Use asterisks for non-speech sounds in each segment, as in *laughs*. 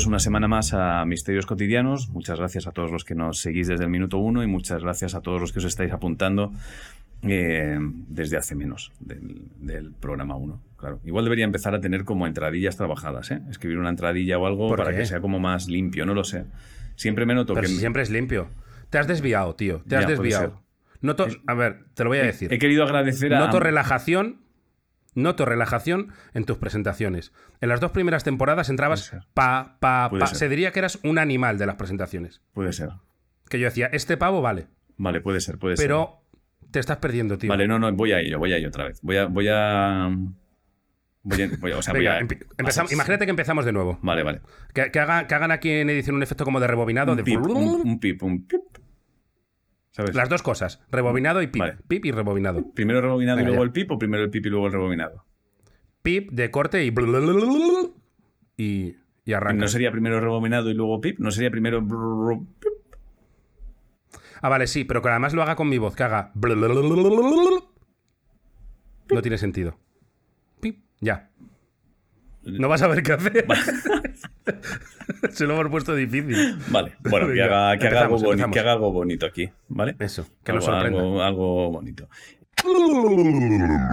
Bienvenidos una semana más a Misterios Cotidianos. Muchas gracias a todos los que nos seguís desde el minuto uno y muchas gracias a todos los que os estáis apuntando eh, desde hace menos del, programa 1. Claro. Igual debería empezar a tener como entradillas trabajajadas, ¿eh? Escribir una entradilla o algo para que sea como más limpio, no lo sé. Siempre me noto Pero que. si siempre es limpio. Te has desviado, tío. Te has Ya, desviado. Noto, a ver, te lo voy a decir. He querido agradecer a. Noto relajación. Noto relajación en tus presentaciones. En las dos primeras temporadas entrabas pa, pa, Puede pa. ser. Se diría que eras un animal de las presentaciones. Puede ser. Que yo decía, este pavo vale. Vale, puede ser, puede ser. Pero te estás perdiendo, tío. Vale, no, no, voy a ello, voy a ello otra vez. Voy a. Voy a. Voy a, voy a- o sea, voy a- empe- empezamos- imagínate que empezamos de nuevo. Vale, vale. Que, que haga- que hagan aquí en edición un efecto como de rebobinado. Un de... pip, un, un pip, un pip. ¿Sabes? Las dos cosas, rebobinado y pip. Vale. Pip y rebobinado. Primero rebobinado y luego ya. el pip o primero el pip y luego el rebobinado. Pip de corte y. Y, y arranca. ¿No sería primero rebobinado y luego pip? ¿No sería primero pip? Ah, vale, sí, pero que además lo haga con mi voz, que haga. No tiene sentido. Pip, ya. No vas a ver qué hacer. *laughs* Se lo hemos puesto difícil. Vale, bueno, que haga, que, haga algo boni- que haga algo bonito aquí, ¿vale? Eso, que algo, sorprenda. algo, algo bonito.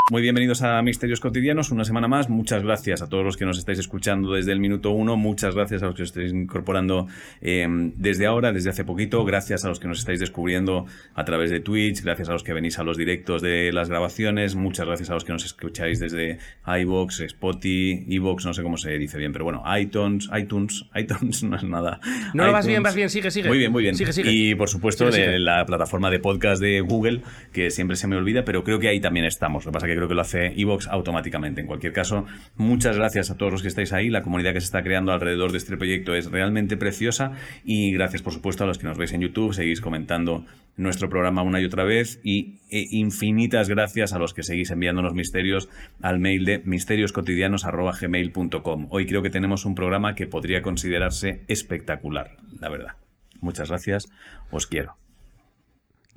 Muy bienvenidos a Misterios Cotidianos, una semana más. Muchas gracias a todos los que nos estáis escuchando desde el minuto uno. Muchas gracias a los que os estáis incorporando eh, desde ahora, desde hace poquito. Gracias a los que nos estáis descubriendo a través de Twitch. Gracias a los que venís a los directos de las grabaciones. Muchas gracias a los que nos escucháis desde iBox, Spotify, iBox, no sé cómo se dice bien, pero bueno, iTunes, iTunes, *laughs* iTunes no es nada. No, vas bien, vas bien, sigue, sigue. Muy bien, muy bien. Sigue, sigue. Y por supuesto Sigue, de la plataforma de podcast de Google, que siempre se me olvida, pero creo que ahí también estamos. Lo que pasa es que creo que lo hace Evox automáticamente. En cualquier caso, muchas gracias a todos los que estáis ahí. La comunidad que se está creando alrededor de este proyecto es realmente preciosa. Y gracias, por supuesto, a los que nos veis en YouTube, seguís comentando nuestro programa una y otra vez. Y e, infinitas gracias a los que seguís enviándonos misterios al mail de misterioscotidianos.gmail.com. Hoy creo que tenemos un programa que podría considerarse espectacular, la verdad. Muchas gracias, os quiero.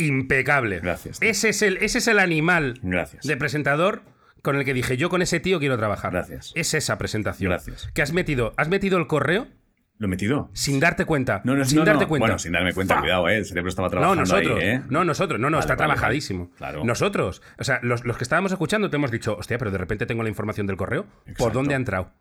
Impecable. Gracias, tío. Ese es, el, ese es el animal Gracias. de presentador con el que dije, yo con ese tío quiero trabajar. Gracias. Es esa presentación. Gracias. Que has metido, has metido el correo ¿Lo he metido? sin darte cuenta. No, no, sin no, darte no. cuenta. Bueno, sin darme cuenta, ¡Fa! cuidado, ¿eh? El cerebro estaba No, trabajando nosotros. ahí, ¿eh? No, nosotros. No, no, Vale, está vale, trabajadísimo. vale. Claro. Nosotros. O sea, los, los que estábamos escuchando te hemos dicho, hostia, pero de repente tengo la información del correo. ¿Por dónde ha entrado?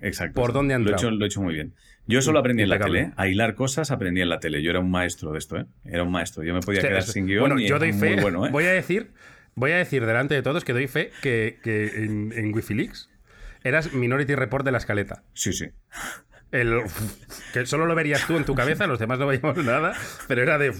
Exacto. ¿Por dónde han lo he, entrado? hecho, lo he hecho muy bien. Yo solo aprendí en la tele. A hilar cosas aprendí en la tele. Yo era un maestro de esto, ¿eh? Era un maestro. Yo me podía quedar es- sin guion bueno, y yo doy fe. bueno, ¿eh? Voy a decir, voy a decir delante de todos que doy fe que, que en, en Wikileaks eras Minority Report de la escaleta. Sí, sí. El *laughs* que solo lo verías tú en tu cabeza, los demás no veíamos nada, pero era de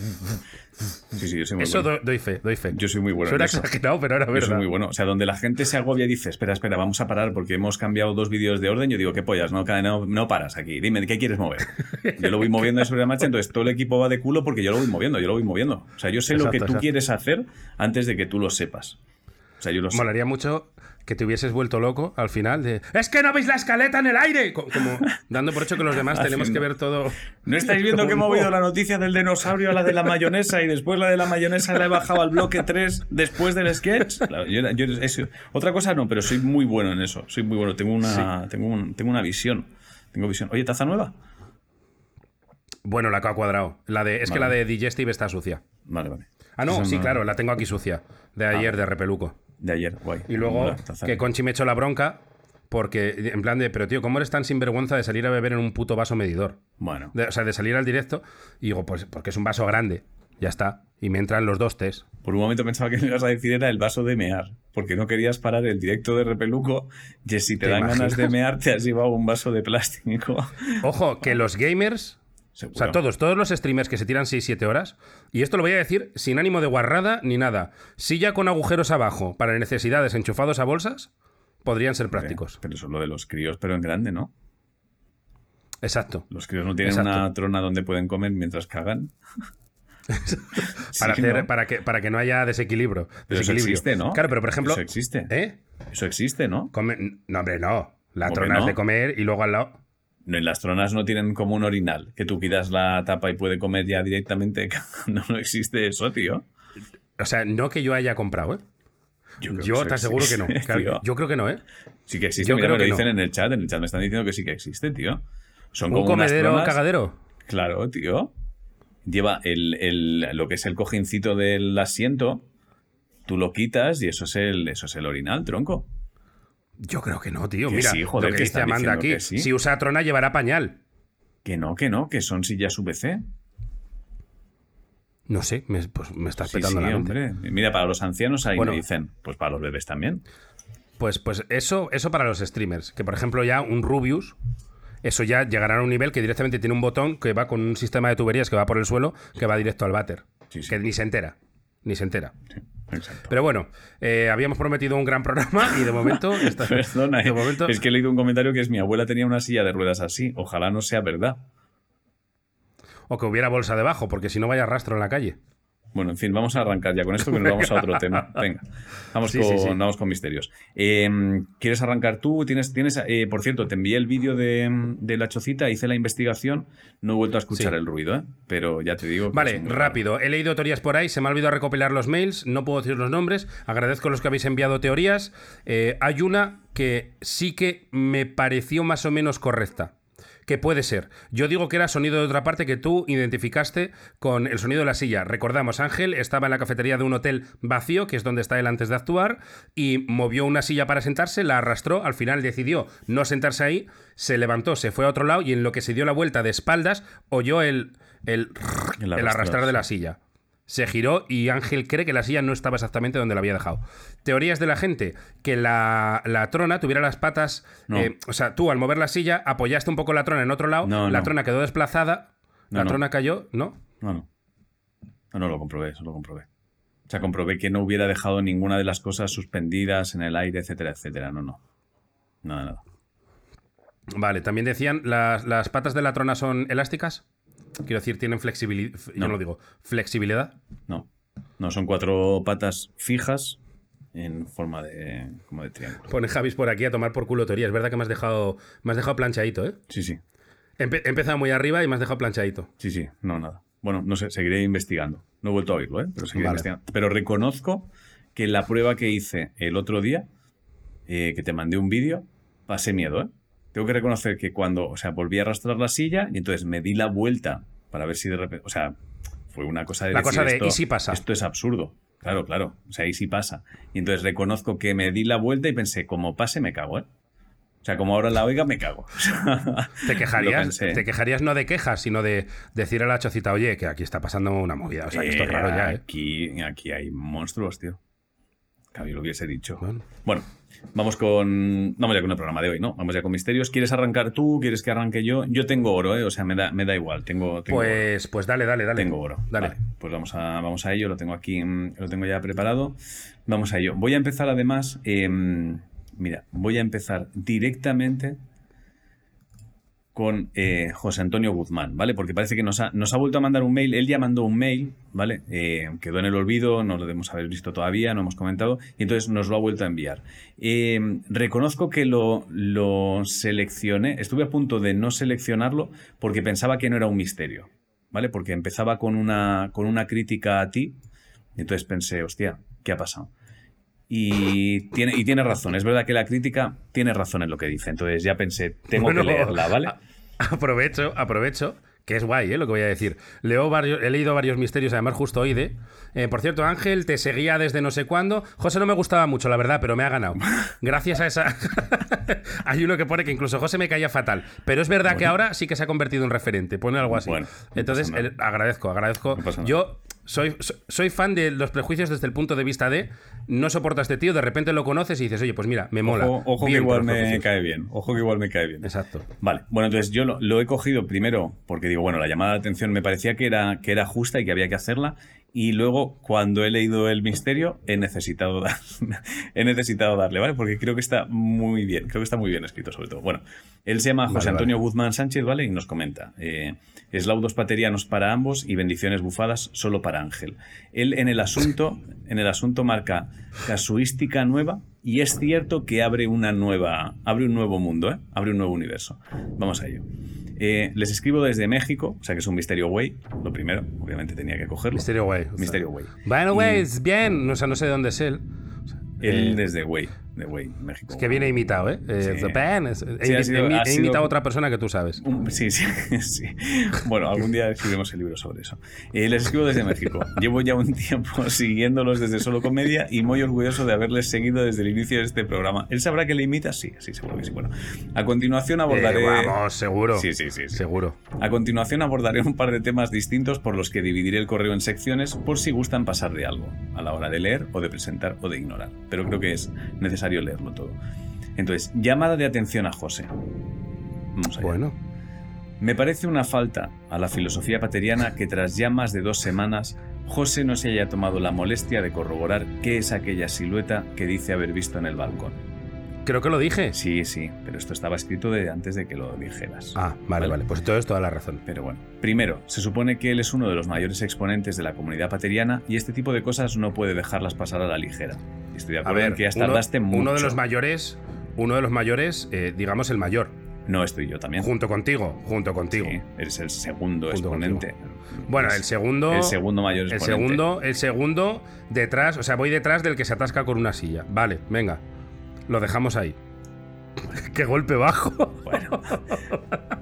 Sí, sí, yo soy muy eso bueno. doy fe, doy fe. Yo soy muy bueno eso. exagerado, pero era Yo verdad. soy muy bueno. O sea, donde la gente se agobia y dice, espera, espera, vamos a parar porque hemos cambiado dos vídeos de orden. Yo digo, ¿qué pollas? No, no, no paras aquí. Dime, ¿qué quieres mover? Yo lo voy moviendo sobre la marcha, entonces todo el equipo va de culo porque yo lo voy moviendo, yo lo voy moviendo. O sea, yo sé lo que tú exacto. quieres hacer antes de que tú lo sepas. O sea, yo lo sé. Molaría mucho que te hubieses vuelto loco al final de ¡Es que no veis la escaleta en el aire! Co- Como dando por hecho que los demás tenemos que ver todo. ¿No estáis viendo que he movido la noticia del dinosaurio a la de la mayonesa y después la de la mayonesa la he bajado al bloque 3 después del sketch? Claro, yo- otra cosa no, pero soy muy bueno en eso. Soy muy bueno. Tengo una, tengo un- tengo una visión. Tengo visión. Oye, taza nueva. Bueno, la que ha cuadrado. La de, es que la de Digestive está sucia. Vale, vale. Ah, no, Esa sí, claro, la tengo aquí sucia. De ayer, de repeluco. De ayer, guay. Y luego que Conchi me echó la bronca porque, en plan de, pero tío, ¿cómo eres tan sinvergüenza de salir a beber en un puto vaso medidor? Bueno, De- o sea, de salir al directo y digo, pues porque es un vaso grande. Ya está. Y me entran los dos test. por un momento pensaba que me ibas a decir era el vaso de mear, porque no querías parar el directo de repeluco. Y si te, ¿Te dan ganas de mear, te has llevado un vaso de plástico. Ojo, que los gamers O sea, todos, todos los streamers que se tiran 6-7 horas, y esto lo voy a decir sin ánimo de guarrada ni nada, silla con agujeros abajo para necesidades enchufados a bolsas, podrían ser prácticos. Pero eso es lo de los críos, pero en grande, ¿no? Exacto. Los críos no tienen Exacto. una trona donde pueden comer mientras cagan. *laughs* Para, Sí, hacer, ¿no? para, que, para que no haya desequilibrio. Pero eso desequilibrio. existe, ¿no? Claro, pero por ejemplo. Eso existe. ¿Eh? Eso existe, ¿no? Come- No, hombre, no. La ¿Cómo que trona es de comer y luego al lado. No, en las tronas no tienen como un orinal, que tú quitas la tapa y puede comer ya directamente. *laughs* No, no existe eso, tío. O sea, no que yo haya comprado, ¿eh? Yo, Yo te aseguro que no. *laughs* Claro, yo creo que no, ¿eh? Sí que existe, yo mira, creo me lo que no. dicen en el chat, en el chat me están diciendo que sí que existe, tío. Son ¿Un como unas comedero tronas- cagadero? Claro, tío. Lleva el, el- lo que es el cojincito del asiento, tú lo quitas y eso es el, eso es el orinal, tronco. Yo creo que no, tío. Que Mira, sí, joder, lo que que dice Amanda aquí. sí. Si usa trona, llevará pañal. Que no, que no, que son sillas VC. No sé, me, pues me estás Sí, petando sí, la mente. hombre. Mira, para los ancianos ahí Bueno. me dicen, pues para los bebés también. Pues, pues eso, eso para los streamers. Que por ejemplo, ya un Rubius, eso ya llegará a un nivel que directamente tiene un botón que va con un sistema de tuberías que va por el suelo, que va directo al váter. Sí. Que ni se entera. Ni se entera. Exacto. Pero bueno, eh, habíamos prometido un gran programa y de momento. *laughs* está- Perdona, de eh, momento es que he leído un comentario que es mi abuela tenía una silla de ruedas así. Ojalá no sea verdad. O que hubiera bolsa debajo, porque si no vaya rastro en la calle. Bueno, en fin, vamos a arrancar ya con esto que nos vamos a otro *laughs* tema. Venga, vamos, Sí, con, sí, sí. vamos con misterios. Eh, ¿Quieres arrancar tú? ¿Tienes, tienes, eh, por cierto, te envié el vídeo de, de la chocita, hice la investigación, no he vuelto a escuchar el ruido, ¿eh? pero ya te digo. Vale, rápido. He leído teorías por ahí, se me ha olvidado recopilar los mails, no puedo decir los nombres. Agradezco a los que habéis enviado teorías. Eh, hay una que sí que me pareció más o menos correcta. Que puede ser. Yo digo que era sonido de otra parte que tú identificaste con el sonido de la silla. Recordamos, Ángel estaba en la cafetería de un hotel vacío, que es donde está él antes de actuar, y movió una silla para sentarse, la arrastró, al final decidió no sentarse ahí, se levantó, se fue a otro lado y en lo que se dio la vuelta de espaldas, oyó el, el, El el arrastrar, de la silla. Se giró y Ángel cree que la silla no estaba exactamente donde la había dejado. Teorías de la gente, que la, la trona tuviera las patas... No. eh, o sea, tú al mover la silla apoyaste un poco la trona en otro lado, No, la no. trona quedó desplazada, la trona cayó, ¿no? No, no. No, no lo comprobé, eso lo comprobé. O sea, comprobé que no hubiera dejado ninguna de las cosas suspendidas en el aire, etcétera, etcétera. No, no. Nada, nada. Vale, también decían, ¿las, las patas de la trona son elásticas? Quiero decir, tienen flexibilidad, yo No. no lo digo, flexibilidad. No. No, son cuatro patas fijas en forma de. como de triángulo. Pone Javis por aquí a tomar por culo teoría. Es verdad que me has dejado, me has dejado planchadito, ¿eh? Sí, sí. Empe- He empezado muy arriba y me has dejado planchadito. Sí, sí. No, nada. Bueno, no sé, seguiré investigando. No he vuelto a oírlo, ¿eh? Pero seguiré Vale. investigando. Pero reconozco que la prueba que hice el otro día, eh, que te mandé un vídeo, pasé miedo, ¿eh? Tengo que reconocer que cuando, o sea, volví a arrastrar la silla y entonces me di la vuelta para ver si de repente, o sea, fue una cosa de La decir, cosa de, esto, ¿y si pasa? Esto es absurdo. Claro, claro. O sea, y si pasa. Y entonces reconozco que me di la vuelta y pensé, como pase, me cago, ¿eh? O sea, como ahora la oiga, me cago. *laughs* Te quejarías, te quejarías no de quejas, sino de decir a la chocita, oye, que aquí está pasando una movida. O sea, que esto es raro ya, ¿eh? Aquí, aquí hay monstruos, tío. Claro, yo lo hubiese dicho. Bueno. Bueno, vamos con. Vamos ya con el programa de hoy, ¿no? Vamos ya con misterios. ¿Quieres arrancar tú? ¿Quieres que arranque yo? Yo tengo oro, ¿eh? O sea, me da, me da igual. Tengo, tengo oro. Pues, pues dale, dale, dale. Tengo oro. Dale. Vale, pues vamos a, vamos a ello. Lo tengo aquí, mm, lo tengo ya preparado. Vamos a ello. Voy a empezar además. em, mira, voy a empezar directamente con eh, José Antonio Guzmán, ¿vale? Porque parece que nos ha, nos ha vuelto a mandar un mail. Él ya mandó un mail, ¿vale? Eh, quedó en el olvido, no lo debemos haber visto todavía, no hemos comentado, y entonces nos lo ha vuelto a enviar. Eh, reconozco que lo, lo seleccioné, estuve a punto de no seleccionarlo porque pensaba que no era un misterio, ¿vale? Porque empezaba con una, con una crítica a ti, y entonces pensé, hostia, ¿qué ha pasado? Y tiene, y tiene razón, es verdad que la crítica tiene razón en lo que dice, entonces ya pensé, tengo Bueno, que leerla, ¿vale? *laughs* Aprovecho, aprovecho, que es guay, ¿eh? Lo que voy a decir. Leo varios, he leído varios misterios, además, justo hoy de. eh, por cierto, Ángel, te seguía desde no sé cuándo. José no me gustaba mucho, la verdad, pero me ha ganado. *laughs* Gracias a esa. *laughs* Hay uno que pone que incluso José me caía fatal. Pero es verdad que ahora sí que se ha convertido en referente. Pone algo así. Bueno, no Entonces, el- agradezco, agradezco. No. Yo soy, so- soy fan de los prejuicios desde el punto de vista de no soportas a este tío, de repente lo conoces y dices, oye, pues mira, me mola. Ojo, ojo que Bien igual me cae bien. Ojo que igual me cae bien. Exacto. Vale, bueno, entonces yo lo, lo he cogido primero porque digo, bueno, la llamada de atención me parecía que era, que era justa y que había que hacerla. Y luego, cuando he leído el misterio, he necesitado, dar- *laughs* he necesitado darle, ¿vale? Porque creo que está muy bien, creo que está muy bien escrito, sobre todo. Bueno, él se llama José Vale, Antonio Guzmán Sánchez, ¿vale? Y nos comenta: eh, eslaudos paterianos para ambos y bendiciones bufadas solo para Ángel. Él en el asunto, en el asunto marca casuística nueva y es cierto que abre una nueva, abre un nuevo mundo, ¿eh? Abre un nuevo universo. Vamos a ello. Eh, les escribo desde México, o sea que es un misterio güey, lo primero, obviamente tenía que cogerlo. Misterio Way. Misterio güey. Bueno, güey, es bien. O sea, no sé de dónde es él. Él Eh, desde güey. The Way, México. Es que viene imitado, ¿eh? eh Sí. Es- he, Sí, he- sido- he imitado a otra persona que tú sabes. Un- Sí, sí, *laughs* sí. Bueno, algún día escribiremos el libro sobre eso. Eh, les escribo desde México. Llevo ya un tiempo *laughs* siguiéndolos desde Solo Comedia y muy orgulloso de haberles seguido desde el inicio de este programa. ¿Él sabrá que le imita? Sí, sí, seguro que sí. Bueno, a continuación abordaré... Eh, vamos, seguro. Sí, sí, sí, sí. Seguro. A continuación abordaré un par de temas distintos por los que dividiré el correo en secciones por si gustan pasar de algo, a la hora de leer o de presentar o de ignorar. Pero creo que es necesario leerlo todo. Entonces, llamada de atención a José. Vamos allá. Bueno. Me parece una falta a la filosofía pateriana que tras ya más de dos semanas José no se haya tomado la molestia de corroborar qué es aquella silueta que dice haber visto en el balcón. Creo que lo dije. Sí, sí, pero esto estaba escrito de antes de que lo dijeras. Ah, vale, vale. Pues entonces toda la razón. Pero bueno, primero, se supone que él es uno de los mayores exponentes de la comunidad pateriana y este tipo de cosas no puede dejarlas pasar a la ligera. Estoy de A acuerdo ver, en que ya uno, tardaste mucho. uno de los mayores, uno de los mayores, eh, digamos el mayor, No estoy yo también. junto contigo, junto contigo. Sí, eres el segundo Junto exponente. Bueno, Es el segundo, El segundo mayor el exponente. segundo, el segundo detrás, o sea, voy detrás del que se atasca con una silla. Vale, venga, lo dejamos ahí. *laughs* Qué golpe bajo. *laughs* Bueno.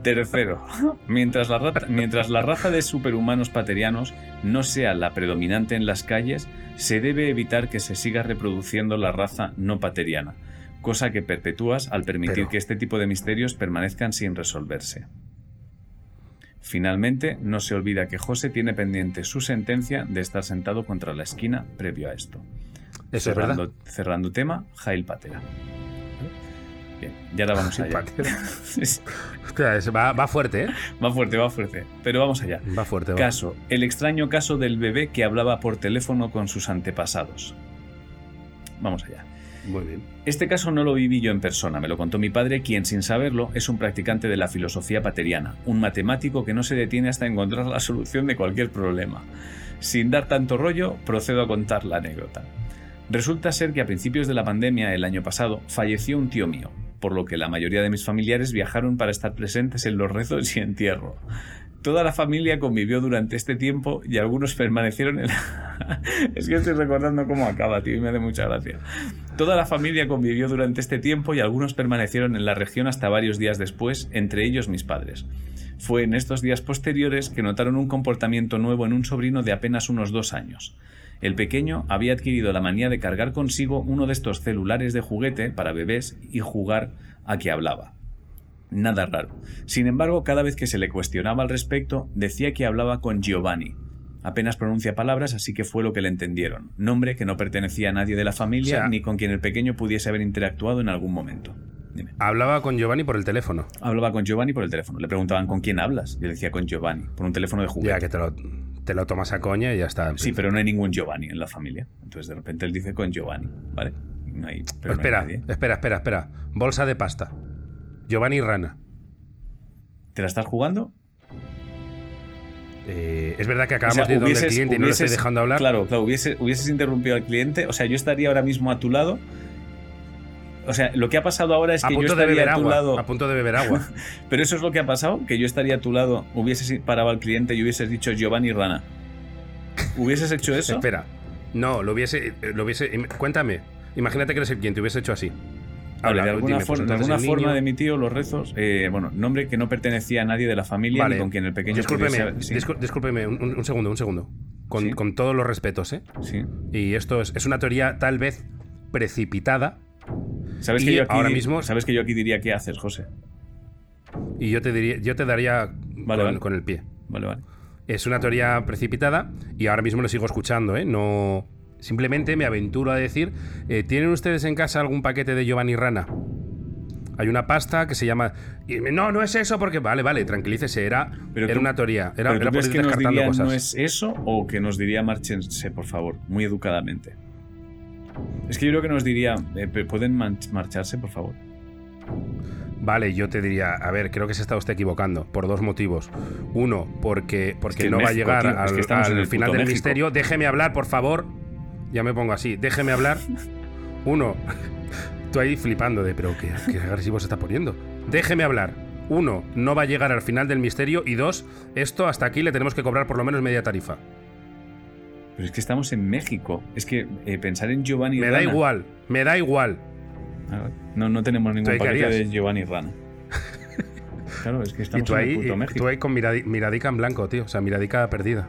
Tercero, mientras la, rata- mientras la raza de superhumanos paterianos no sea la predominante en las calles, se debe evitar que se siga reproduciendo la raza no pateriana, cosa que perpetúas al permitir Pero- que este tipo de misterios permanezcan sin resolverse. Finalmente, no se olvida que José tiene pendiente su sentencia de estar sentado contra la esquina previo a esto. Eso es cerrando, verdad. cerrando tema, Jail Patera. Bien, y ahora vamos allá. *laughs* Hostia, es- va, va fuerte, ¿eh? Va fuerte, va fuerte. Pero vamos allá. Va fuerte. va. Caso, el extraño caso del bebé que hablaba por teléfono con sus antepasados. Vamos allá. Muy bien. Este caso no lo viví yo en persona, me lo contó mi padre, quien sin saberlo es un practicante de la filosofía pateriana, un matemático que no se detiene hasta encontrar la solución de cualquier problema. Sin dar tanto rollo, procedo a contar la anécdota. Resulta ser que a principios de la pandemia el año pasado falleció un tío mío, por lo que la mayoría de mis familiares viajaron para estar presentes en los rezos y entierro. Toda la familia convivió durante este tiempo y algunos permanecieron en la... *laughs* es que estoy recordando cómo acaba, tío, me hace mucha gracia. Toda la familia convivió durante este tiempo y algunos permanecieron en la región hasta varios días después, entre ellos mis padres. Fue en estos días posteriores que notaron un comportamiento nuevo en un sobrino de apenas unos dos años. El pequeño había adquirido la manía de cargar consigo uno de estos celulares de juguete para bebés y jugar a que hablaba. Nada raro. Sin embargo, cada vez que se le cuestionaba al respecto, decía que hablaba con Giovanni. Apenas pronuncia palabras, así que fue lo que le entendieron. Nombre que no pertenecía a nadie de la familia O sea- ni con quien el pequeño pudiese haber interactuado en algún momento. Dime. Hablaba con Giovanni por el teléfono. Hablaba con Giovanni por el teléfono. Le preguntaban con quién hablas. Y él decía con Giovanni, por un teléfono de juguete. Ya que te lo, te lo tomas a coña y ya está. Sí, pero no hay ningún Giovanni en la familia. Entonces de repente él dice con Giovanni, ¿vale? No hay, pero no hay espera, espera, espera, espera. Bolsa de pasta. Giovanni Rana. ¿Te la estás jugando? Eh, es verdad que O acabamos sea, de ir donde el hubieses- cliente y no le estoy hubieses- dejando hablar. Claro, claro, hubiese- hubieses interrumpido al cliente. O sea, yo estaría ahora mismo a tu lado. O sea, lo que ha pasado ahora es a que yo de estaría beber a tu agua. lado. A punto de beber agua. *laughs* Pero eso es lo que ha pasado, que yo estaría a tu lado, hubieses parado al cliente y hubieses dicho Giovanni Rana. ¿Hubieses hecho *laughs* eso? Espera. No, lo hubiese, eh, lo hubiese. Cuéntame. Imagínate que eres el cliente, hubiese hecho así. Vale, Habla, de alguna, dime, pues forma, de alguna forma mi tío, los rezos, eh, bueno, nombre que no pertenecía a nadie de la familia Vale. ni con quien el pequeño Discúlpeme, pudiese- sí, discú- discúlpeme, un, un- un segundo, un segundo. Con, Sí. con todos los respetos, ¿eh? sí. Y esto es, es una teoría tal vez precipitada. ¿Sabes, Y que yo aquí, ahora mismo- ¿Sabes que yo aquí diría qué haces, José? Y yo te diría, yo te daría Vale, con, vale. con el pie. Vale, vale. Es una teoría precipitada y ahora mismo lo sigo escuchando, ¿eh? No. Simplemente me aventuro a decir: eh, ¿Tienen ustedes en casa algún paquete de Giovanni Rana? Hay una pasta que se llama. no, no es eso, porque. Vale, vale, tranquilícese. Era, Pero era tú- una teoría. Era, ¿Pero era por ir que nos descartando diría cosas. no es eso o que nos diría márchense, por favor, muy educadamente? Es que yo creo que nos diría, eh, ¿pueden marcharse, por favor? Vale, yo te diría, a ver, creo que se está usted equivocando por dos motivos. Uno, porque, porque que no va a llegar tío, es al, que estamos al en el final del México. misterio. Déjeme hablar, por favor. Ya me pongo así, déjeme hablar. *laughs* Uno, tú ahí flipando de, pero qué, qué agresivo se está poniendo. Déjeme hablar. Uno, no va a llegar al final del misterio. Y dos, esto hasta aquí le tenemos que cobrar por lo menos media tarifa. Pero es que estamos en México. Es que eh, pensar en Giovanni Me da Rana- igual, me da igual. No, no tenemos ningún paquete de Giovanni Rana. *laughs* Claro, es que estamos tú ahí, en puto México. Tú ahí con miradica en blanco, tío. O sea, miradica perdida.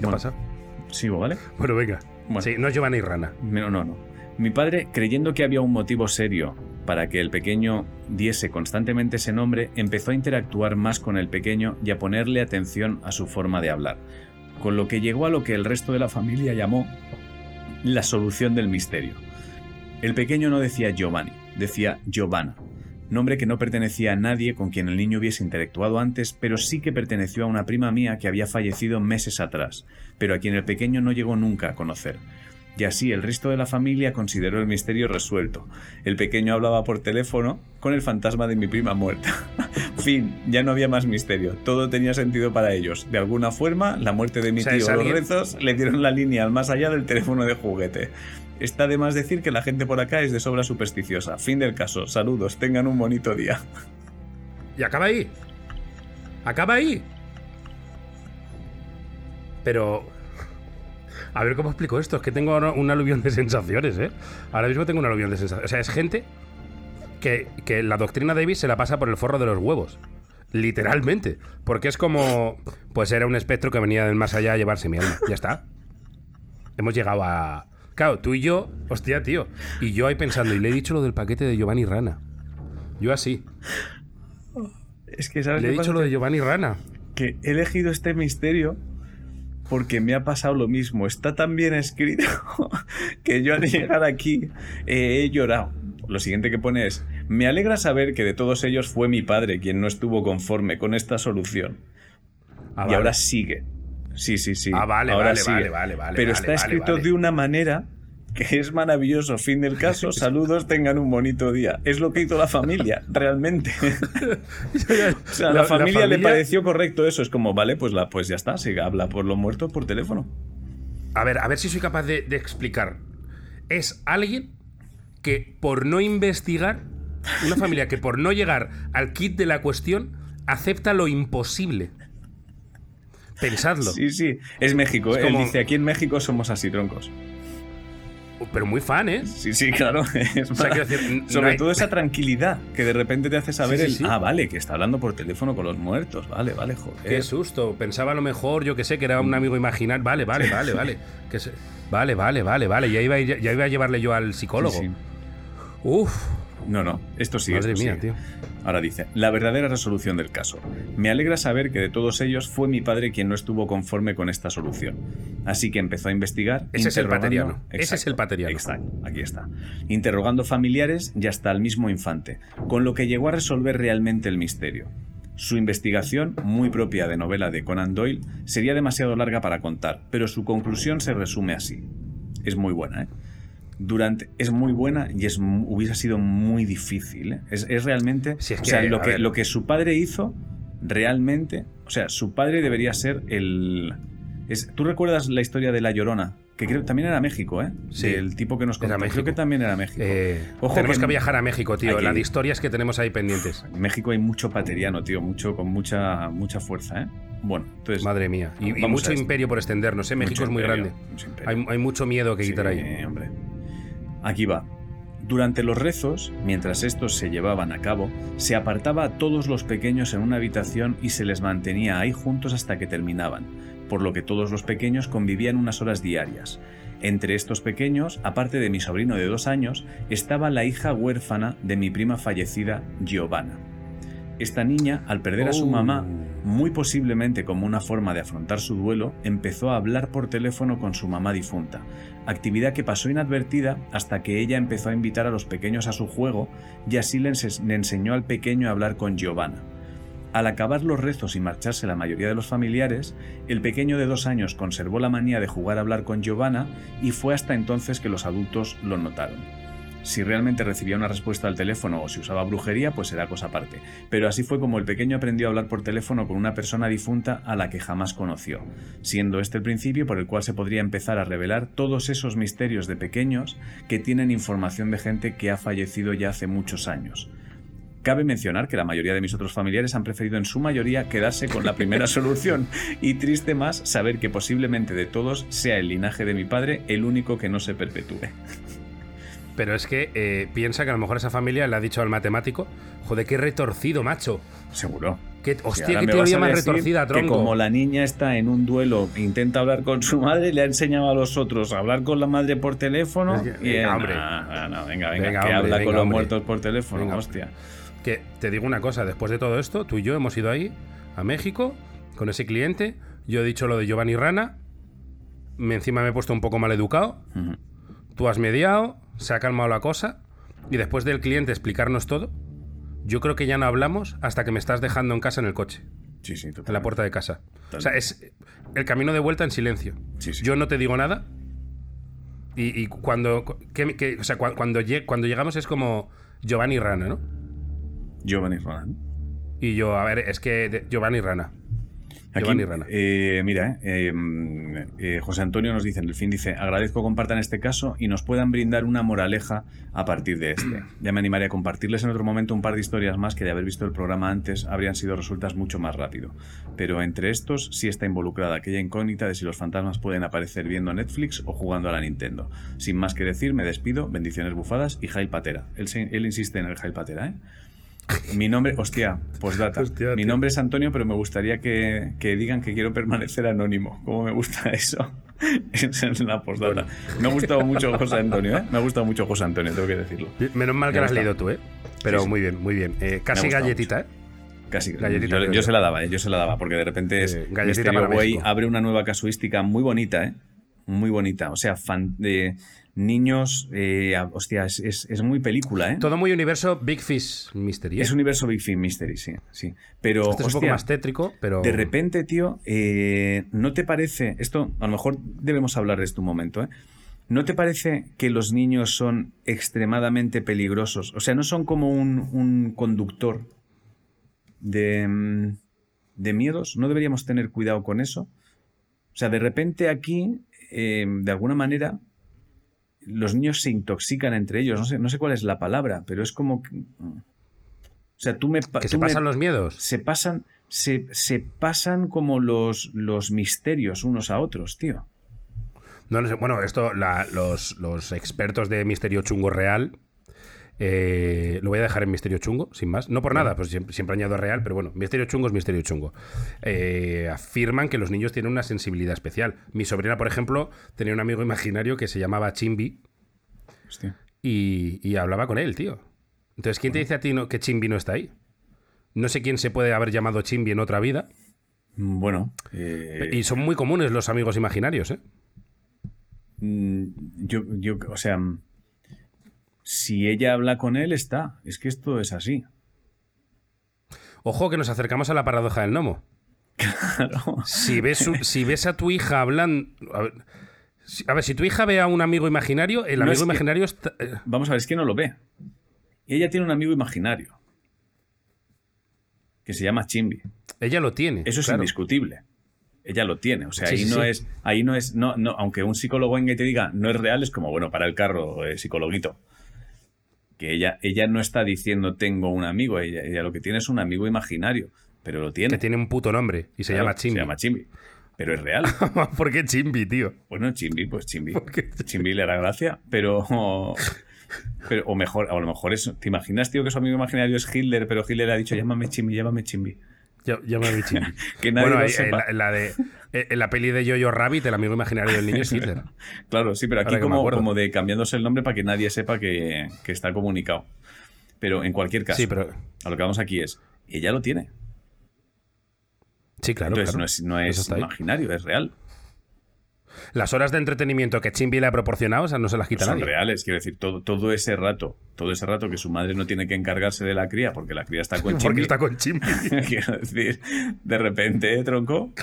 ¿Qué pasa? Sigo, ¿vale? Bueno, venga. Sí, no es Giovanni Rana. No, no, no. Mi padre, creyendo que había un motivo serio para que el pequeño diese constantemente ese nombre, empezó a interactuar más con el pequeño y a ponerle atención a su forma de hablar, con lo que llegó a lo que el resto de la familia llamó la solución del misterio. El pequeño no decía Giovanni, decía Giovanna, nombre que no pertenecía a nadie con quien el niño hubiese interactuado antes, pero sí que perteneció a una prima mía que había fallecido meses atrás, pero a quien el pequeño no llegó nunca a conocer. Y así el resto de la familia consideró el misterio resuelto. El pequeño hablaba por teléfono con el fantasma de mi prima muerta. *laughs* fin, ya no había más misterio. Todo tenía sentido para ellos. De alguna forma, la muerte de mi tío o los rezos le dieron la línea al más allá del teléfono de juguete. Está de más decir que la gente por acá es de sobra supersticiosa. Fin del caso. Saludos, tengan un bonito día. Y acaba ahí. Acaba ahí. Pero a ver cómo explico esto. Es que tengo un aluvión de sensaciones, ¿eh? Ahora mismo tengo un aluvión de sensaciones. O sea, es gente que, que la doctrina Davis se la pasa por el forro de los huevos. Literalmente. Porque es como. Pues era un espectro que venía del más allá a llevarse mi alma. Ya está. Hemos llegado a. Claro, tú y yo. Hostia, tío. Y yo ahí pensando, y le he dicho lo del paquete de Giovanni Rana. Yo así. Es que, ¿sabes? Le he dicho lo de Giovanni Rana. Que he elegido este misterio porque me ha pasado lo mismo. Está tan bien escrito *laughs* que yo al llegar aquí he llorado. Lo siguiente que pone es, me alegra saber que de todos ellos fue mi padre quien no estuvo conforme con esta solución. Ah, y ahora sigue. Sí, sí, sí. Ah, vale, ahora vale, vale, vale, vale, Pero está escrito de una manera que es maravilloso. Fin del caso, saludos, tengan un bonito día. Es lo que hizo la familia, realmente. *laughs* o sea, la, familia le pareció correcto eso. Es como, vale, pues, la, pues ya está, se habla por los muertos por teléfono. A ver, a ver si soy capaz de, de explicar. Es alguien que por no investigar, una familia que por no llegar al kit de la cuestión, acepta lo imposible. Pensadlo. Sí, sí. Es México. Él dice, aquí en México somos así troncos. Pero muy fan, ¿eh? Sí, sí, claro. *laughs* sobre todo esa tranquilidad que de repente te hace saber el. Ah, vale, que está hablando por teléfono con los muertos. Vale, vale, joder. Qué susto. Pensaba a lo mejor, yo que sé, que era un amigo imaginar. Vale, vale, vale, vale. *laughs* Que Vale, vale, vale, vale. Ya iba, ya iba a llevarle yo al psicólogo. Uf. No, no, esto sí. Madre mía, tío. Ahora dice, la verdadera resolución del caso. Me alegra saber que de todos ellos fue mi padre quien no estuvo conforme con esta solución. Así que empezó a investigar. Ese es el pateriano. Ese es el pateriano. Exacto, aquí está. Interrogando familiares y hasta al mismo infante, con lo que llegó a resolver realmente el misterio. Su investigación, muy propia de novela de Conan Doyle, sería demasiado larga para contar, pero su conclusión se resume así. Es muy buena, ¿eh? Durante es muy buena y es hubiera sido muy difícil. ¿eh? Es, realmente, o sea, lo que, lo que su padre hizo realmente, o sea, su padre debería ser el es, ¿Tú recuerdas la historia de La Llorona? Que creo también era México, ¿eh? Sí. El tipo que nos contó. Creo que también era México. Eh, tenemos que, viajar a México, tío. La de historias que tenemos ahí pendientes. En México hay mucho pateriano, tío. Mucho, con mucha, mucha fuerza, ¿eh? Bueno, entonces. Madre mía. Y, mucho imperio por extendernos, ¿eh? México es muy grande. Hay, hay, mucho miedo que quitar ahí. hombre. Aquí va. Durante los rezos, mientras estos se llevaban a cabo, se apartaba a todos los pequeños en una habitación y se les mantenía ahí juntos hasta que terminaban, por lo que todos los pequeños convivían unas horas diarias. Entre estos pequeños, aparte de mi sobrino de dos años, estaba la hija huérfana de mi prima fallecida, Giovanna. Esta niña, al perder a su mamá, oh. muy posiblemente como una forma de afrontar su duelo, empezó a hablar por teléfono con su mamá difunta, actividad que pasó inadvertida hasta que ella empezó a invitar a los pequeños a su juego y así le, enseñó al pequeño a hablar con Giovanna. Al acabar los rezos y marcharse la mayoría de los familiares, el pequeño de dos años conservó la manía de jugar a hablar con Giovanna y fue hasta entonces que los adultos lo notaron. Si realmente recibía una respuesta al teléfono o si usaba brujería, pues era cosa aparte. Pero así fue como el pequeño aprendió a hablar por teléfono con una persona difunta a la que jamás conoció, siendo este el principio por el cual se podría empezar a revelar todos esos misterios de pequeños que tienen información de gente que ha fallecido ya hace muchos años. Cabe mencionar que la mayoría de mis otros familiares han preferido en su mayoría quedarse con la primera *laughs* solución y triste más saber que posiblemente de todos sea el linaje de mi padre el único que no se perpetúe. Pero es que eh, piensa que a lo mejor esa familia le ha dicho al matemático, joder, qué retorcido, macho. Seguro. Qué, hostia, qué teoría más retorcida, tronco. Que como la niña está en un duelo, intenta hablar con su madre, le ha enseñado a los otros a hablar con la madre por teléfono. y, hombre. venga, venga, que habla con los muertos por teléfono, hostia. Que te digo una cosa, después de todo esto, tú y yo hemos ido ahí, a México, con ese cliente. Yo he dicho lo de Giovanni Rana. Me, encima me he puesto un poco mal educado. Tú has mediado, se ha calmado la cosa. Y después del cliente explicarnos todo, yo creo que ya no hablamos hasta que me estás dejando en casa en el coche. Sí, sí, En la puerta de casa. O sea, es el camino de vuelta en silencio. Yo no te digo nada. Y, cuando. o sea, cuando, cuando llegamos es como Giovanni Rana, ¿no? Giovanni Rana. Y yo, a ver, es que Giovanni Rana. Eh, mira, eh, eh, José Antonio nos dice en el fin, dice, agradezco compartan este caso y nos puedan brindar una moraleja a partir de este. *clears throat* Ya me animaría a compartirles en otro momento un par de historias más que de haber visto el programa antes habrían sido resultas mucho más rápido. Pero entre estos sí está involucrada aquella incógnita de si los fantasmas pueden aparecer viendo Netflix o jugando a la Nintendo. Sin más que decir, me despido, bendiciones bufadas y Jail Patera. Él, él insiste en el Jail Patera, ¿eh? Mi nombre, hostia, postdata. Mi nombre es Antonio, pero me gustaría que, digan que quiero permanecer anónimo. ¿Cómo me gusta *laughs* eso? en la postdata. Me ha gustado mucho José Antonio, ¿eh? Me ha gustado mucho José Antonio, tengo que decirlo. Menos mal que lo has leído tú, ¿eh? Pero muy bien, muy bien. Eh, casi galletita, ¿eh? Casi. Galletita, yo, se la daba, ¿eh? yo se la daba, porque de repente es eh, Misterio Way abre una nueva casuística muy bonita, ¿eh? Muy bonita. O sea, fan de niños, eh, hostia, es, muy película, ¿eh? Todo muy universo Big Fish Mystery. ¿eh? Es universo Big Fish Mystery, sí, sí. Pero, este es un poco más tétrico, pero... De repente, tío, eh, ¿no te parece, esto a lo mejor debemos hablar de esto un momento, ¿eh? ¿No te parece que los niños son extremadamente peligrosos? O sea, no son como un, conductor de, mm, de miedos. ¿No deberíamos tener cuidado con eso? O sea, de repente aquí, de alguna manera, los niños se intoxican entre ellos. No sé, no sé cuál es la palabra, pero es como. Que, o sea, tú me. ¿Que se pasan los miedos? Se pasan. Se, pasan como los, los misterios unos a otros, tío. No, no sé, bueno, esto, los, los, expertos de Misterio Chungo Real, eh, lo voy a dejar en Misterio Chungo, sin más. No por nada, pues siempre, siempre, añado real, pero bueno, Misterio Chungo es Misterio Chungo. Eh, afirman que los niños tienen una sensibilidad especial. Mi sobrina, por ejemplo, tenía un amigo imaginario que se llamaba Chimbi. Y, hablaba con él, tío. Entonces, ¿quién te dice a ti que Chimbi no está ahí? No sé quién se puede haber llamado Chimbi en otra vida. Mm, bueno. Eh, y son muy comunes los amigos imaginarios, ¿eh? Mm, yo, yo, o sea, si ella habla con él, está. Es que esto es así. Ojo que nos acercamos a la paradoja del gnomo. Claro. Si ves, si ves a tu hija hablando... A ver, si tu hija ve a un amigo imaginario, el amigo imaginario está... Eh. Vamos a ver, es que no lo ve. Ella tiene un amigo imaginario. Que se llama Chimbi. Ella lo tiene. Eso es indiscutible. Ella lo tiene. O sea, ahí no es. Ahí no es. No, no, aunque un psicólogo venga y te diga no es real, es como, bueno, para el carro, eh, psicologuito que ella, ella no está diciendo tengo un amigo, ella, ella, lo que tiene es un amigo imaginario, pero lo tiene. Que tiene un puto nombre y se llama Chimbi. Se llama Chimbi. Pero es real. *laughs* ¿Por qué Chimbi, tío? Bueno, Chimbi, pues Chimbi. Chimbi le hará gracia, pero... pero o mejor, a lo mejor eso. ¿Te imaginas, tío, que su amigo imaginario es Hitler, pero Hitler ha dicho llámame Chimbi, llámame Chimbi? Llámame Chimbi. *laughs* que nadie bueno, lo sepa. la de eh, en la peli de Jojo Rabbit, el amigo imaginario del niño es *laughs* Hitler. claro, sí, pero aquí como, como, de cambiándose el nombre para que nadie sepa que, está comunicado. Pero en cualquier caso, sí, pero... a lo que vamos aquí es, ella lo tiene. Sí, claro. Entonces no es, imaginario, es real. Las horas de entretenimiento que Chimbi le ha proporcionado, o sea, no se las quita Son reales, quiero decir, todo, todo ese rato, todo ese rato que su madre no tiene que encargarse de la cría porque la cría está *laughs* con Chimbi. porque está con Chimbi. *laughs* quiero decir, de repente, tronco,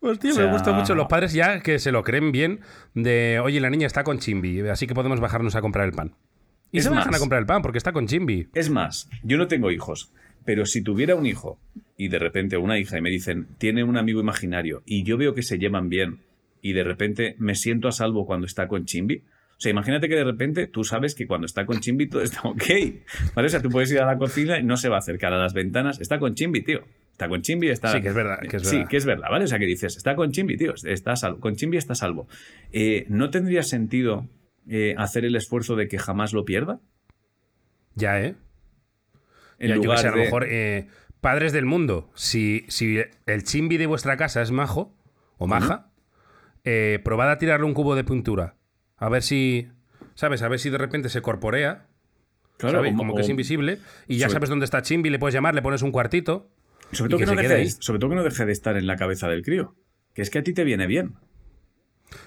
Hostia, me gustan mucho los padres ya que se lo creen bien de, oye, la niña está con Chimbi, así que podemos bajarnos a comprar el pan. Y se bajan a comprar el pan porque está con Chimbi. Es más, yo no tengo hijos, pero si tuviera un hijo y de repente una hija y me dicen, tiene un amigo imaginario y yo veo que se llevan bien y de repente me siento a salvo cuando está con Chimbi, o sea, imagínate que de repente tú sabes que cuando está con Chimbi todo está *laughs* ok. ¿Vale? O sea, tú puedes ir a la cocina y no se va a acercar a las ventanas. Está con Chimbi, tío. Está con Chimbi, está. Sí, que es verdad. Que es sí, que es verdad, ¿vale? O sea, que dices, está con Chimbi, tío, está salvo. Con Chimbi está salvo. Eh, no tendría sentido eh, hacer el esfuerzo de que jamás lo pierda. Ya, ¿eh? En Ya, yo que lugar sé, a lo de- mejor, eh, padres del mundo, si, si el chimbi de vuestra casa es majo o maja, eh, probad a tirarle un cubo de pintura. A ver si, ¿sabes? A ver si de repente se corporea, Claro, ¿sabes? como que es invisible, y ya sobre- sabes dónde está chimbi, le puedes llamar, le pones un cuartito. Sobre todo, que que no deje sobre todo que no deje de estar en la cabeza del crío. Que es que a ti te viene bien.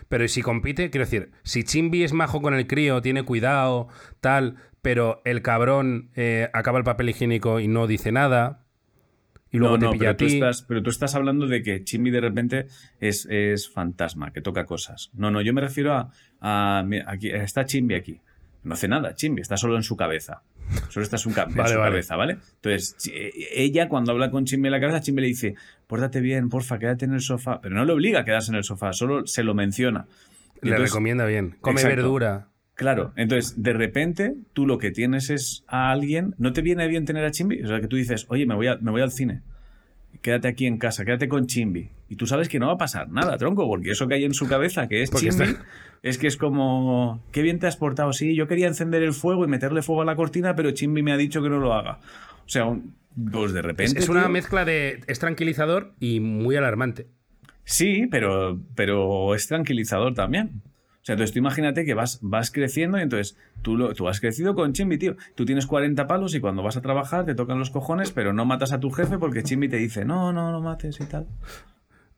Pero ¿y si compite, quiero decir, si Chimbi es majo con el crío, tiene cuidado, tal, pero el cabrón eh, acaba el papel higiénico y no dice nada, y luego no, te no, pilla pero a tú, estás, pero tú estás hablando de que Chimbi de repente es, es fantasma, que toca cosas. No, no, yo me refiero a. a- aquí, está Chimbi aquí. No hace nada, Chimbi, está solo en su cabeza. Solo está en su, Vale, su vale. cabeza, ¿vale? Entonces, chi- ella cuando habla con Chimbi en la cabeza, Chimbi le dice, pórtate bien, porfa, quédate en el sofá. Pero no le obliga a quedarse en el sofá, solo se lo menciona. Le recomienda bien. Come Exacto. verdura. Claro, entonces de repente tú lo que tienes es a alguien, ¿no te viene bien tener a Chimbi? O sea, que tú dices, oye, me voy, a- me voy al cine, quédate aquí en casa, quédate con Chimbi. Y tú sabes que no va a pasar nada, tronco, porque eso que hay en su cabeza, que es Porque Chimbi, está- es que es como, qué bien te has portado, sí, yo quería encender el fuego y meterle fuego a la cortina, pero Chimbi me ha dicho que no lo haga. O sea, un- pues de Es, repente... es una tío, mezcla de. Es tranquilizador y muy alarmante. Sí, pero, pero es tranquilizador también. Sea, entonces tú imagínate que vas, vas creciendo y entonces tú, lo, tú has crecido con Chimbi, tío. Tú tienes 40 palos y cuando vas a trabajar te tocan los cojones, pero no matas a tu jefe porque Chimbi te dice, no, no, no mates y tal.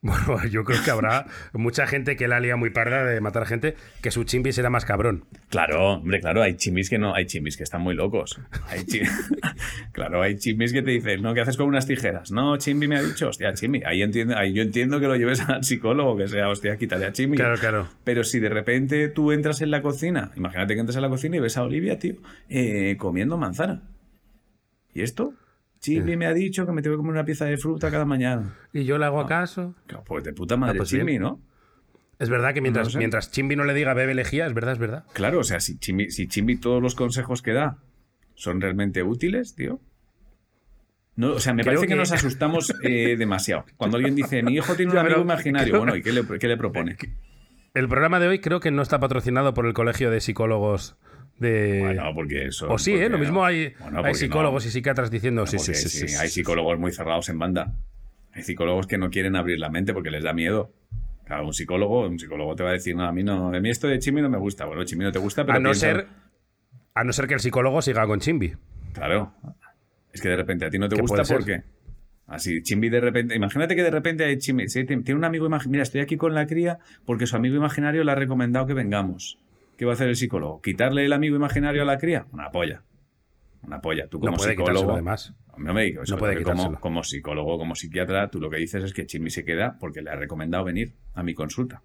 *laughs* Bueno, yo creo que habrá mucha gente que la lía muy parda de matar gente, que su chimbi será más cabrón. Claro, hombre, claro, hay chimbis que no, hay chimbis que están muy locos. Hay *laughs* claro, hay chimbis que te dicen, no, ¿qué haces con unas tijeras? No, Chimbi me ha dicho, hostia, Chimbi, ahí, entiendo, ahí yo entiendo que lo lleves *laughs* al psicólogo, que sea, hostia, quítale a Chimbi. Claro, claro. Pero si de repente tú entras en la cocina, imagínate que entras en la cocina y ves a Olivia, tío, eh, comiendo manzana. ¿Y esto? Chimbi me ha dicho que me tengo que comer una pieza de fruta cada mañana. Y yo le hago caso. Claro, pues de puta madre, Ah, pues Chimbi, bien. ¿no? Es verdad que mientras, No sé. mientras Chimbi no le diga bebe lejía, es verdad, es verdad. Claro, o sea, si Chimbi, si Chimbi todos los consejos que da son realmente útiles, tío. No, o sea, me Creo parece que, que- nos asustamos eh, demasiado. Cuando alguien dice, mi hijo tiene *laughs* un amigo imaginario, bueno, ¿y qué le, *laughs* qué le propone? El programa de hoy creo que no está patrocinado por el Colegio de Psicólogos de... Bueno, porque eso. o sí, ¿eh? Lo no. mismo hay, Bueno, hay psicólogos no. y psiquiatras diciendo sí, sí, Porque sí, sí, hay sí. psicólogos muy cerrados en banda. Hay psicólogos que no quieren abrir la mente porque les da miedo. Claro, un psicólogo, un psicólogo te va a decir, no, a mí no, a mí esto de Chimbi no me gusta. Bueno, Chimbi no te gusta, pero A no, piensa- ser, a no ser que el psicólogo siga con Chimbi. Claro. Es que de repente a ti no te ¿Qué gusta porque. Así, Chimbi de repente. Imagínate que de repente hay Chimbi. sí, tiene un amigo imaginario. Mira, estoy aquí con la cría porque su amigo imaginario le ha recomendado que vengamos. ¿Qué va a hacer el psicólogo? ¿Quitarle el amigo imaginario a la cría? Una polla. Una polla. Tú No como puede quitárselo psicólogo. además. No me digo eso, No puede como, como psicólogo, como psiquiatra, tú lo que dices es que Chimbi se queda porque le ha recomendado venir a mi consulta.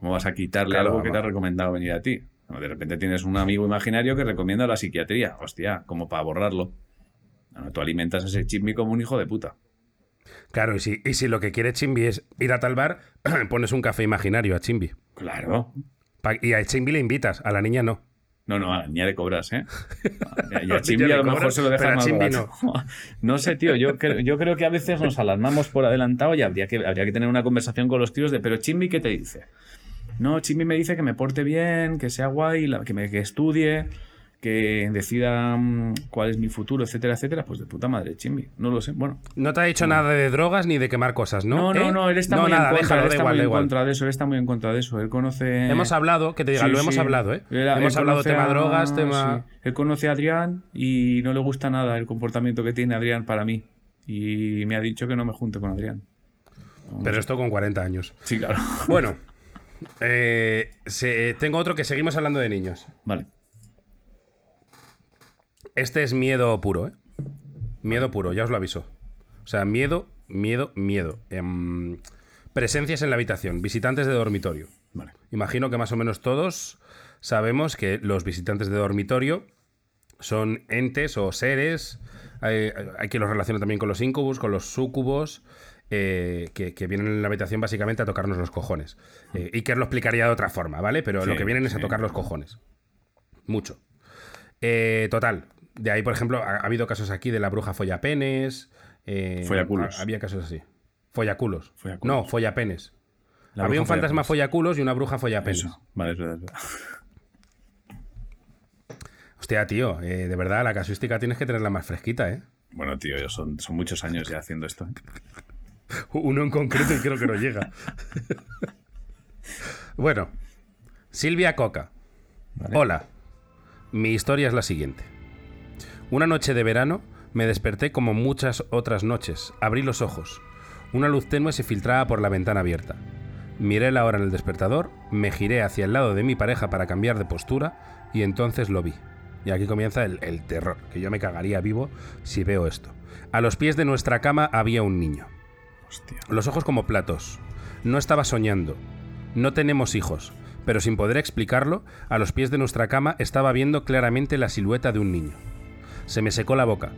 ¿Cómo vas a quitarle Claro, algo que te ha recomendado venir a ti? No, de repente tienes un amigo imaginario que recomienda la psiquiatría. Hostia, como para borrarlo. No, tú alimentas a ese Chimbi como un hijo de puta. Claro, y si, y si lo que quiere Chimbi es ir a tal bar, *clears throat* pones un café imaginario a Chimbi. Claro. Y a Chimbi le invitas, a la niña no. No, no, a la niña le cobras, ¿eh? *laughs* Y A Chimbi a lo mejor se lo deja más barato. *laughs* No sé, tío, yo creo, yo creo que a veces nos alarmamos por adelantado y habría que, habría que tener una conversación con los tíos de, pero Chimbi, ¿qué te dice? No, Chimbi me dice que me porte bien, que sea guay, que, me, que estudie, que decida mm, cuál es mi futuro, etcétera, etcétera. Pues de puta madre, Chimbi. No lo sé. Bueno, No te ha dicho nada de drogas ni de quemar cosas, ¿no? no, no, ¿Eh? no, él está no, muy nada, en contra, déjalo, él está igual, muy en contra de eso, él está muy en contra de eso. Él conoce... Hemos hablado, que te diga, Sí, lo hemos hablado, ¿eh? Él- hemos él hablado tema a- drogas, tema... sí. Él conoce a Adrián y no le gusta nada el comportamiento que tiene Adrián para mí. Y me ha dicho que no me junte con Adrián. Pero esto con 40 años. Sí, claro. Bueno, eh, se- tengo otro que seguimos hablando de niños. Vale. Este es miedo puro, ¿eh? Miedo puro, ya os lo aviso. O sea, miedo, miedo, miedo. Em, presencias en la habitación, visitantes de dormitorio. Vale. Imagino que más o menos todos sabemos que los visitantes de dormitorio son entes o seres. Hay, hay quien los relaciona también con los incubus, con los sucubos, eh, que, que vienen en la habitación básicamente a tocarnos los cojones. Eh, y que lo explicaría de otra forma, ¿vale? Pero Sí, lo que vienen es a sí. tocar los cojones. Mucho. Eh, total. De ahí, por ejemplo, ha, ha habido casos aquí de la bruja follapenes. Eh, Follaculos. ha- Había casos así. Follaculos. Follaculos. No, follapenes. La Había un fantasma follaculos y una bruja follapenes. Eso. Vale, es verdad. es verdad. Hostia, tío, eh, de verdad, la casuística tienes que tenerla más fresquita, ¿eh? Bueno, tío, son, son muchos años ya haciendo esto. ¿eh? *laughs* Uno en concreto y creo que no llega. *laughs* bueno, Silvia Coca. Hola. Mi historia es la siguiente. Una noche de verano me desperté como muchas otras noches. Abrí los ojos. Una luz tenue se filtraba por la ventana abierta. Miré la hora en el despertador, me giré hacia el lado de mi pareja para cambiar de postura y entonces lo vi. Y aquí comienza el, terror, que yo me cagaría vivo si veo esto. A los pies de nuestra cama había un niño. Los ojos como platos. No estaba soñando. No tenemos hijos, pero sin poder explicarlo, a los pies de nuestra cama estaba viendo claramente la silueta de un niño. Se me secó la boca.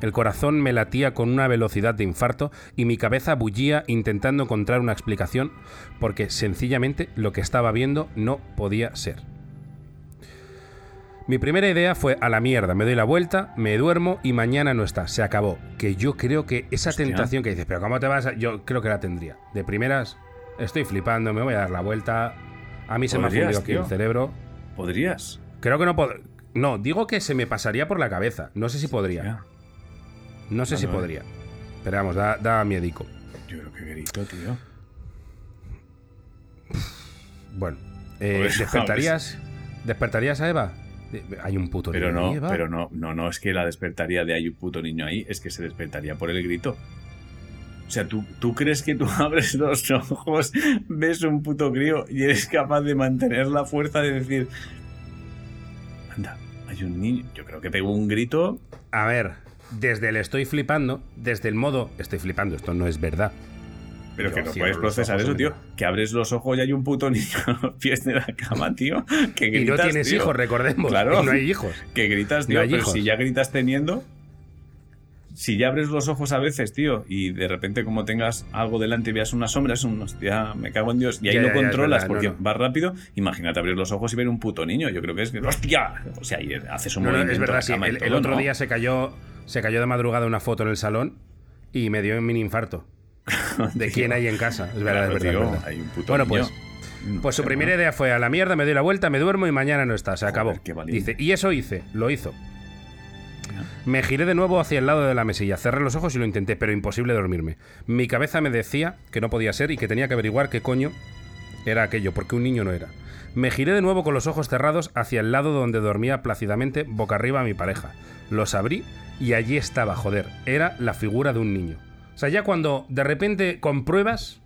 El corazón me latía con una velocidad de infarto y mi cabeza bullía intentando encontrar una explicación porque sencillamente lo que estaba viendo no podía ser. Mi primera idea fue a la mierda, me doy la vuelta, me duermo y mañana no está, se acabó. Que yo creo que esa tentación que dices, pero ¿cómo te vas? A... Yo creo que la tendría. De primeras, estoy flipando, me voy a dar la vuelta. A mí se me ha fundido aquí el cerebro. ¿Podrías? Creo que no puedo. No, digo que se me pasaría por la cabeza. No sé si podría. No sé si podría. Pero vamos, da, da miedico. Yo creo que grito, tío. Bueno, eh, ¿despertarías, ¿despertarías a Eva? Hay un puto pero niño. No, pero no, no, no es que la despertaría de hay un puto niño ahí, es que se despertaría por el grito. O sea, ¿tú, ¿tú crees que tú *laughs* abres los ojos, ves un puto crío y eres capaz de mantener la fuerza de decir, anda, hay un niño. Yo creo que pego un grito. A ver, desde el estoy flipando, desde el modo estoy flipando, esto no es verdad. Pero que no puedes procesar eso, tío. Que abres los ojos y hay un puto niño a los pies de la cama, tío. Que y no tienes hijos, recordemos. Claro. no hay hijos. Que gritas, tío. pero si ya gritas teniendo. Si ya abres los ojos a veces, tío, y de repente como tengas algo delante y veas una sombra, es un hostia, me cago en Dios. Y ahí no controlas porque vas rápido. Imagínate abrir los ojos y ver un puto niño. Yo creo que es hostia. O sea, y haces un movimiento. es verdad, sí. El, otro día se cayó, se cayó de madrugada una foto en el salón y me dio un mini infarto. *laughs* de quién hay en casa. Es verdad, es verdad. bueno, pues. Pues su primera idea fue a la mierda, me doy la vuelta, me duermo y mañana no está, se acabó. Dice, y eso hice, lo hizo. Me giré de nuevo hacia el lado de la mesilla, cerré los ojos y lo intenté, pero imposible dormirme. Mi cabeza me decía que no podía ser y que tenía que averiguar qué coño era aquello, porque un niño no era. Me giré de nuevo con los ojos cerrados hacia el lado donde dormía plácidamente boca arriba mi pareja. Los abrí y allí estaba, joder, era la figura de un niño. O sea, ya cuando de repente compruebas,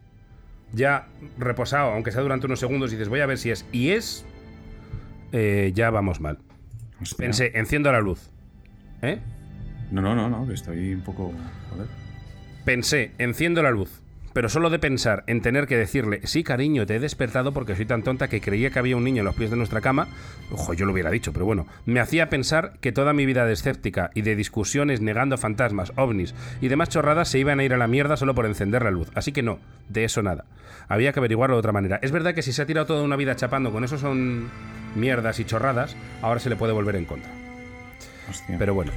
ya reposado, aunque sea durante unos segundos, y dices, voy a ver si es, y es, eh, ya vamos mal. Pensé, enciendo la luz. ¿Eh? No, no, no, no, estoy un poco... Pensé, enciendo la luz pero solo de pensar en tener que decirle, sí, cariño, te he despertado porque soy tan tonta que creía que había un niño en los pies de nuestra cama, ojo, yo lo hubiera dicho, pero bueno, me hacía pensar que toda mi vida de escéptica y de discusiones negando fantasmas, ovnis y demás chorradas se iban a ir a la mierda solo por encender la luz. Así que no, de eso nada. Había que averiguarlo de otra manera. Es verdad que si se ha tirado toda una vida chapando con eso son mierdas y chorradas, ahora se le puede volver en contra. Pero bueno.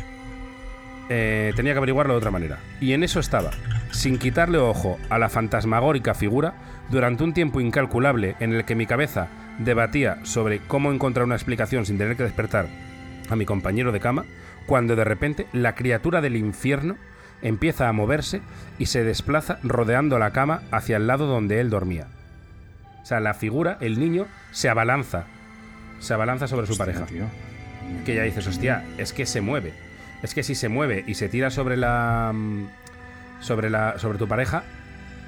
Eh, tenía que averiguarlo de otra manera. Y en eso estaba, sin quitarle ojo a la fantasmagórica figura, durante un tiempo incalculable en el que mi cabeza debatía sobre cómo encontrar una explicación sin tener que despertar a mi compañero de cama, cuando de repente la criatura del infierno empieza a moverse y se desplaza rodeando la cama hacia el lado donde él dormía. O sea, la figura, el niño, se abalanza. Se abalanza sobre su pareja. Que ya dices, hostia, es que se mueve es que si se mueve y se tira sobre la mm, sobre la sobre tu pareja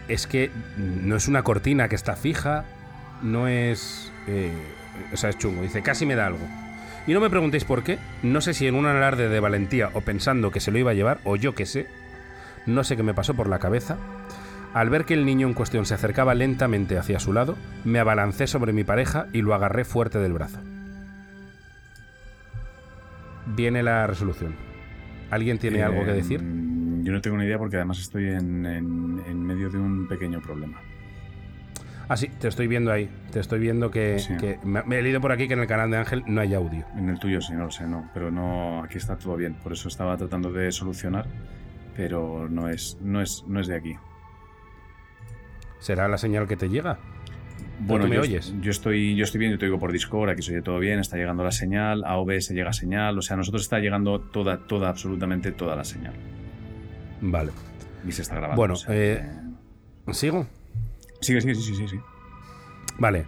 es que no es una cortina que está fija, no es eh, o sea, es chungo. Dice, casi me da algo. Y no me preguntéis por qué, no sé si en un alarde de valentía o pensando que se lo iba a llevar, o yo qué sé, no sé qué me pasó por la cabeza. Al ver que el niño en cuestión se acercaba lentamente hacia su lado, me abalancé sobre mi pareja y lo agarré fuerte del brazo. Viene la resolución. ¿Alguien tiene algo que decir? Yo no tengo ni idea porque además estoy en, medio de un pequeño problema. Ah, sí, te estoy viendo ahí. Te estoy viendo que, me, he leído por aquí que en el canal de Ángel no hay audio. En el tuyo sí, no lo sé, no. Pero no, aquí está todo bien. Por eso estaba tratando de solucionar, pero no es, no es, no es de aquí. ¿Será la señal que te llega? Bueno, ¿Tú me yo, oyes? Yo estoy, yo estoy bien, yo te digo por Discord, aquí se oye todo bien, está llegando la señal, a OBS llega señal, o sea, a nosotros está llegando toda, toda, absolutamente toda la señal. Vale. Y se está grabando. Bueno, eh, ¿sigo? Sigue, sigue, sí, sí, sí. Vale.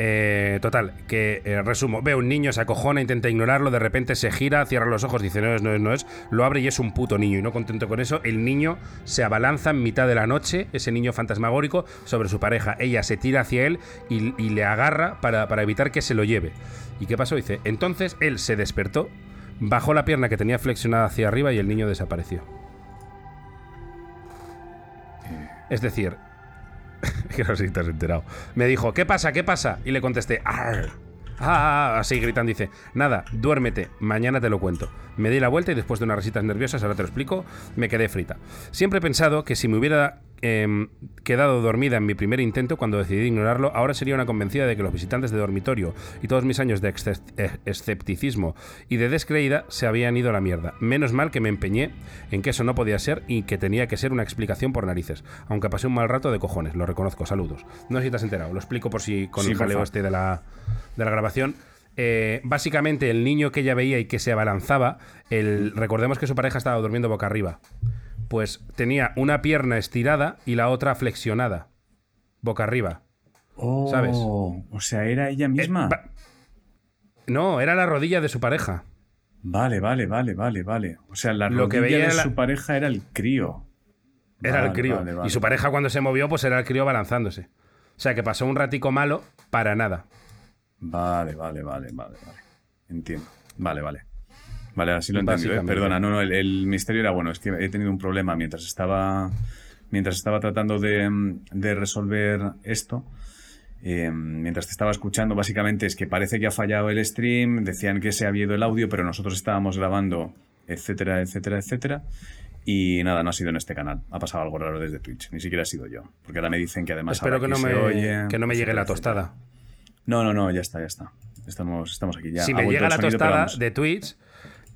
Eh, total, que eh, resumo, ve un niño, se acojona, intenta ignorarlo, de repente se gira, cierra los ojos, dice no es, no es, no es, lo abre y es un puto niño. Y no contento con eso, el niño se abalanza en mitad de la noche, ese niño fantasmagórico, sobre su pareja. Ella se tira hacia él y, le agarra para, para evitar que se lo lleve. ¿Y qué pasó? Dice, entonces él se despertó, bajó la pierna que tenía flexionada hacia arriba y el niño desapareció. Es decir, *laughs* que no sé si enterado. Me dijo, ¿qué pasa? ¿Qué pasa? Y le contesté, ¡Arr! Ah, así gritando, dice, nada, duérmete, mañana te lo cuento. Me di la vuelta y después de unas risitas nerviosas, ahora te lo explico, me quedé frita. Siempre he pensado que si me hubiera em, quedado dormida en mi primer intento cuando decidí ignorarlo, ahora sería una convencida de que los visitantes de dormitorio y todos mis años de eh, escepticismo y de descreída se habían ido a la mierda. Menos mal que me empeñé en que eso no podía ser y que tenía que ser una explicación por narices. Aunque pasé un mal rato de cojones, lo reconozco, saludos. No sé si te has enterado, lo explico por si con el jaleo este de la, de la grabación. Eh, básicamente el niño que ella veía y que se abalanzaba, el, recordemos que su pareja estaba durmiendo boca arriba, pues tenía una pierna estirada y la otra flexionada, boca arriba. Oh, ¿Sabes? O sea, era ella misma. Eh, no, era la rodilla de su pareja. Vale, vale, vale, vale, vale. O sea, la rodilla de su pareja era el crío. Era el crío. y su pareja cuando se movió, pues era el crío balanzándose. O sea, que pasó un ratico malo para nada. Vale, vale, vale, vale, vale. Entiendo. Vale, vale. Vale, así lo entiendo. ¿eh? Perdona, no, no, el, misterio era bueno. Es que he tenido un problema mientras estaba, mientras estaba tratando de, resolver esto. Eh, mientras te estaba escuchando, básicamente es que parece que ha fallado el stream, decían que se había ido el audio, pero nosotros estábamos grabando, etcétera, etcétera, etcétera. Y nada, no ha sido en este canal. Ha pasado algo raro desde Twitch. Ni siquiera ha sido yo. Porque ahora me dicen que además. Espero que no, me, que no me llegue la tostada. No, no, no, ya está, ya está. Estamos, estamos aquí ya. Si me llega la tostada de Twitch,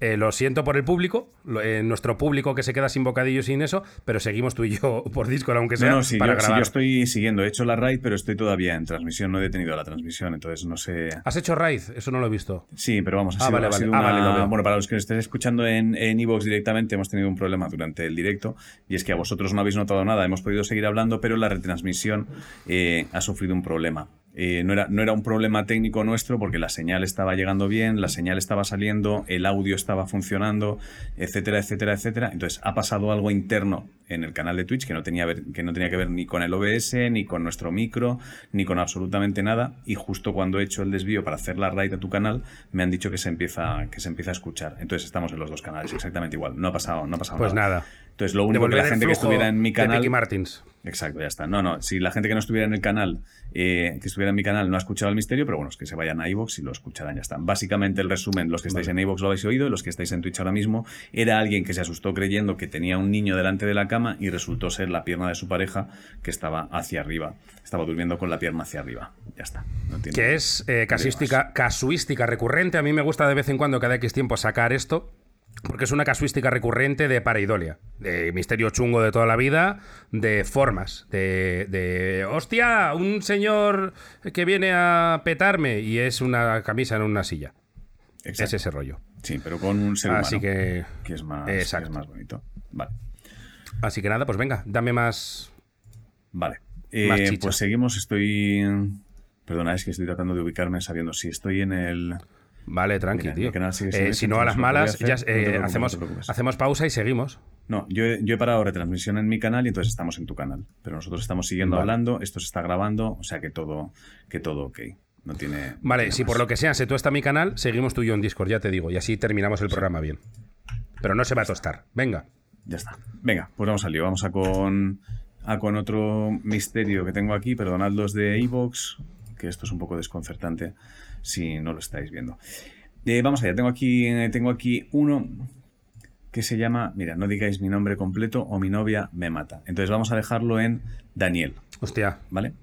eh, lo siento por el público, eh, nuestro público que se queda sin bocadillo sin eso, pero seguimos tú y yo *laughs* por Discord, aunque sea no, para yo, grabar. yo estoy siguiendo, he hecho la raid, pero estoy todavía en transmisión, no he detenido la transmisión, entonces no sé. ¿Has hecho raid? Eso no lo he visto. Sí, pero vamos, a ah, vale, vale. Ah, bueno, para los que estéis escuchando en Evox directamente, hemos tenido un problema durante el directo, y es que a vosotros no habéis notado nada, hemos podido seguir hablando, pero la retransmisión eh, ha sufrido un problema. Eh, no, era, no, era, un problema técnico nuestro porque la señal estaba llegando bien, la señal estaba saliendo, el audio estaba funcionando, etcétera, etcétera, etcétera. Entonces ha pasado algo interno en el canal de Twitch que no tenía, que no tenía que ver ni con el OBS, ni con nuestro micro, ni con absolutamente nada. Y justo cuando he hecho el desvío para hacer la raid a tu canal, me han dicho que se empieza, que se empieza a escuchar. Entonces estamos en los dos canales, exactamente igual. No ha pasado, no ha pasado pues nada. Entonces lo único que la gente que estuviera en mi canal... Martins. Exacto, ya está. No, no, si la gente que no estuviera en el canal, eh, que estuviera en mi canal, no ha escuchado el misterio, pero bueno, es que se vayan a iVoox y lo escucharán, ya está. Básicamente el resumen, los que estáis en iVoox lo habéis oído, los que estáis en Twitch ahora mismo, era alguien que se asustó creyendo que tenía un niño delante de la cama y resultó ser la pierna de su pareja que estaba hacia arriba. Estaba durmiendo con la pierna hacia arriba. Ya está. que es eh, casuística, casuística recurrente. A mí me gusta de vez en cuando, cada X tiempo, sacar esto porque es una casuística recurrente de pareidolia, de misterio chungo de toda la vida, de formas, de, de hostia, un señor que viene a petarme y es una camisa en una silla. Es ese rollo. Sí, pero con un ser Así que, que, es más, que es más bonito. Vale. Así que nada, pues venga, dame más. Vale. Eh, pues seguimos, estoy. Perdona, es que estoy tratando de ubicarme sabiendo si estoy en el. Vale, tranqui, tío. Eh, si no, a las malas, ya eh, hacemos, hacemos pausa y seguimos. No, yo, he parado retransmisión en mi canal y entonces estamos en tu canal. Pero nosotros estamos siguiendo hablando, esto se está grabando, o sea que todo, que todo ok. No tiene. Vale, si por lo que sea se está mi canal, seguimos tú y yo en Discord, ya te digo, y así terminamos el programa bien. Pero no se va a tostar. Venga. Ya está. Venga, pues vamos al lío. Vamos a con, a con otro misterio que tengo aquí. Perdonad los de Evox, que esto es un poco desconcertante si no lo estáis viendo. Eh, vamos allá, tengo aquí, eh, tengo aquí uno que se llama, mira, no digáis mi nombre completo o mi novia me mata. Entonces vamos a dejarlo en Daniel. Hostia. ¿Vale?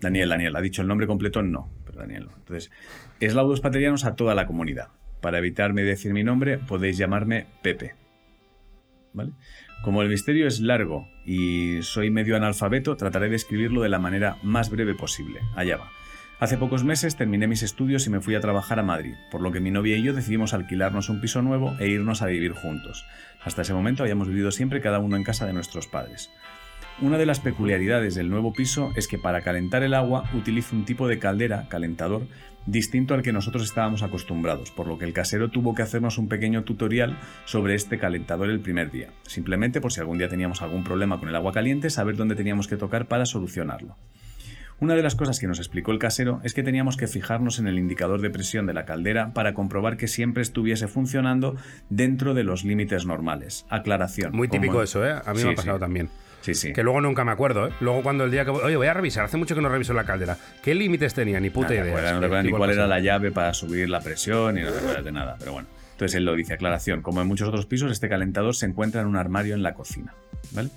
Daniel, Daniel. Ha dicho el nombre completo, no, pero Daniel. Entonces, eslaudos paterianos a toda la comunidad. Para evitarme decir mi nombre, podéis llamarme Pepe. ¿Vale? Como el misterio es largo y soy medio analfabeto, trataré de escribirlo de la manera más breve posible. Allá va. Hace pocos meses terminé mis estudios y me fui a trabajar a Madrid, por lo que mi novia y yo decidimos alquilarnos un piso nuevo e irnos a vivir juntos. Hasta ese momento habíamos vivido siempre cada uno en casa de nuestros padres. Una de las peculiaridades del nuevo piso es que para calentar el agua utiliza un tipo de caldera, calentador, distinto al que nosotros estábamos acostumbrados, por lo que el casero tuvo que hacernos un pequeño tutorial sobre este calentador el primer día, simplemente por si algún día teníamos algún problema con el agua caliente, saber dónde teníamos que tocar para solucionarlo. Una de las cosas que nos explicó el casero es que teníamos que fijarnos en el indicador de presión de la caldera para comprobar que siempre estuviese funcionando dentro de los límites normales. Aclaración. Muy típico eso, ¿eh? A mí me ha pasado también. Sí, sí. Que luego nunca me acuerdo, ¿eh? Luego cuando el día que... Oye, voy a revisar. Hace mucho que no reviso la caldera. ¿Qué límites tenía? Ni puta idea. no recuerdo ni cuál era la llave para subir la presión y no recuerdo de nada, pero bueno. Entonces él lo dice, aclaración, como en muchos otros pisos, este calentador se encuentra en un armario en la cocina. ¿vale?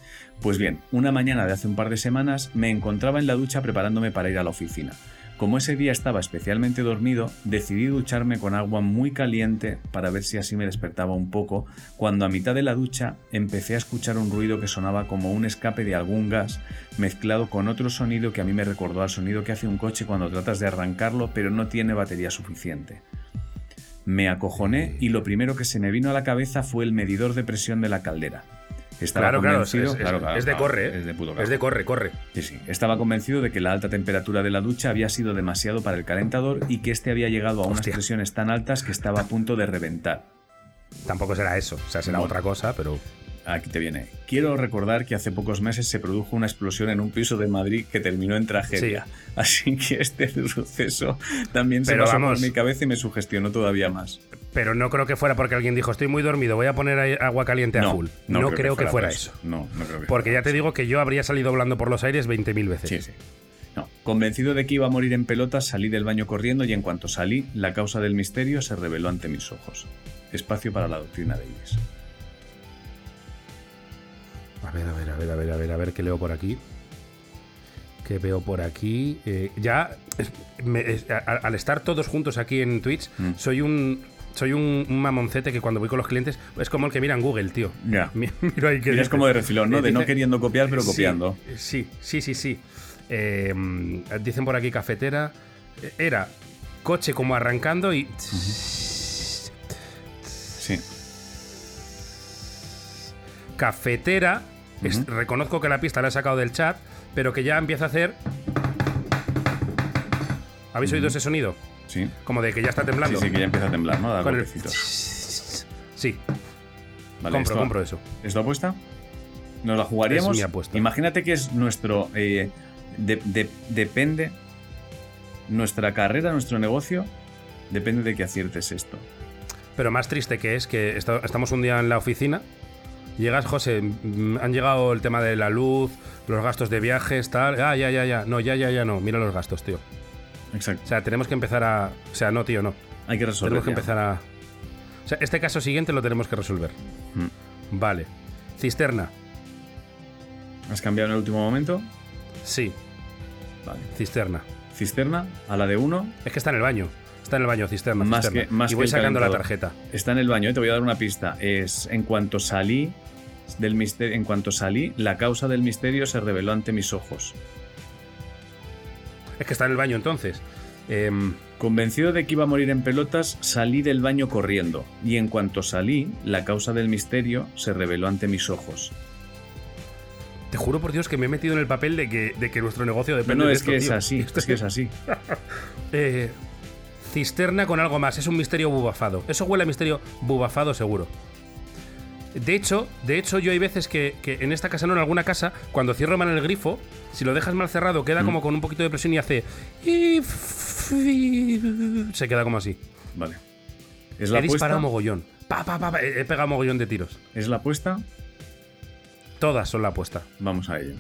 Pues bien, una mañana de hace un par de semanas me encontraba en la ducha preparándome para ir a la oficina. Como ese día estaba especialmente dormido, decidí ducharme con agua muy caliente para ver si así me despertaba un poco, cuando a mitad de la ducha empecé a escuchar un ruido que sonaba como un escape de algún gas, mezclado con otro sonido que a mí me recordó al sonido que hace un coche cuando tratas de arrancarlo pero no tiene batería suficiente. Me acojoné y lo primero que se me vino a la cabeza fue el medidor de presión de la caldera. Estaba convencido, es, de corre, es de puto Es de corre, corre. Sí, sí. Estaba convencido de que la alta temperatura de la ducha había sido demasiado para el calentador y que este había llegado a unas presiones tan altas que estaba a punto de reventar. Tampoco será eso, o sea, será otra cosa, pero aquí te viene. Quiero recordar que hace pocos meses se produjo una explosión en un piso de Madrid que terminó en tragedia. *laughs* Así que este *laughs* suceso también se pasó por mi cabeza y me sugestionó todavía más. Pero no creo que fuera porque alguien dijo, estoy muy dormido, voy a poner agua caliente a full. No, creo, que fuera, eso. No, no creo que Porque ya te digo que yo habría salido volando por los aires 20.000 veces. Sí, sí. No. Convencido de que iba a morir en pelotas, salí del baño corriendo y en cuanto salí, la causa del misterio se reveló ante mis ojos. Espacio para la doctrina de Iris. A ver, a ver, a ver, a ver, a ver, a ver qué leo por aquí. ¿Qué veo por aquí? Eh, ya, al estar todos juntos aquí en Twitch, mm. soy un soy un, mamoncete que cuando voy con los clientes es como el que mira en Google, tío. Ya. *laughs* Ahí que es como de refilón, ¿no? De no queriendo copiar, pero copiando. Sí, sí, sí, sí. Eh, dicen por aquí cafetera. Era coche como arrancando y. Sí. Cafetera reconozco que la pista la he sacado del chat, pero que ya empieza a hacer. ¿Habéis oído ese sonido? Sí. Como de que ya está temblando. Sí, sí, que ya empieza a temblar, ¿no? Con Sí. Vale, compro, compro eso. ¿Es tu apuesta? ¿Nos la jugaríamos? Es mi apuesta. Imagínate que es nuestro. Eh, depende. Nuestra carrera, nuestro negocio, depende de que aciertes esto. Pero más triste que es que estamos un día en la oficina Llegas, José, mm, han llegado el tema de la luz, los gastos de viajes, tal. Ah, ya, ya, ya. No, ya, ya, ya no. Mira los gastos, tío. Exacto. O sea, tenemos que empezar a. O sea, no, tío, no. Hay que resolver. Tenemos que empezar a. O sea, este caso siguiente lo tenemos que resolver. Mm. Vale. Cisterna. ¿Has cambiado en el último momento? Sí. Vale. Cisterna. ¿Cisterna? ¿A la de uno? Es que está en el baño. Está en el baño, cisterna. Más Que, más y voy sacando la tarjeta. Está en el baño, eh, te voy a dar una pista. Es en cuanto salí del misterio, en cuanto salí, la causa del misterio se reveló ante mis ojos. Es que está en el baño entonces. Em, Convencido de que iba a morir en pelotas, salí del baño corriendo, y en cuanto salí, la causa del misterio se reveló ante mis ojos. Te juro por Dios que me he metido en el papel de que, de que nuestro negocio depende no, de *laughs* es que es así, es que es así. Eh, cisterna con algo más, es un misterio bubafado. Eso huele a misterio bubafado seguro. De hecho, de hecho, yo hay veces que, en esta casa, no, en alguna casa, cuando cierro mal el grifo, si lo dejas mal cerrado, queda mm. como con un poquito de presión y hace. Se queda como así. Vale. ¿Es la he disparado mogollón. Pa, pa, pa, he pegado mogollón de tiros. ¿Es la apuesta? Todas son la apuesta. Vamos a ello.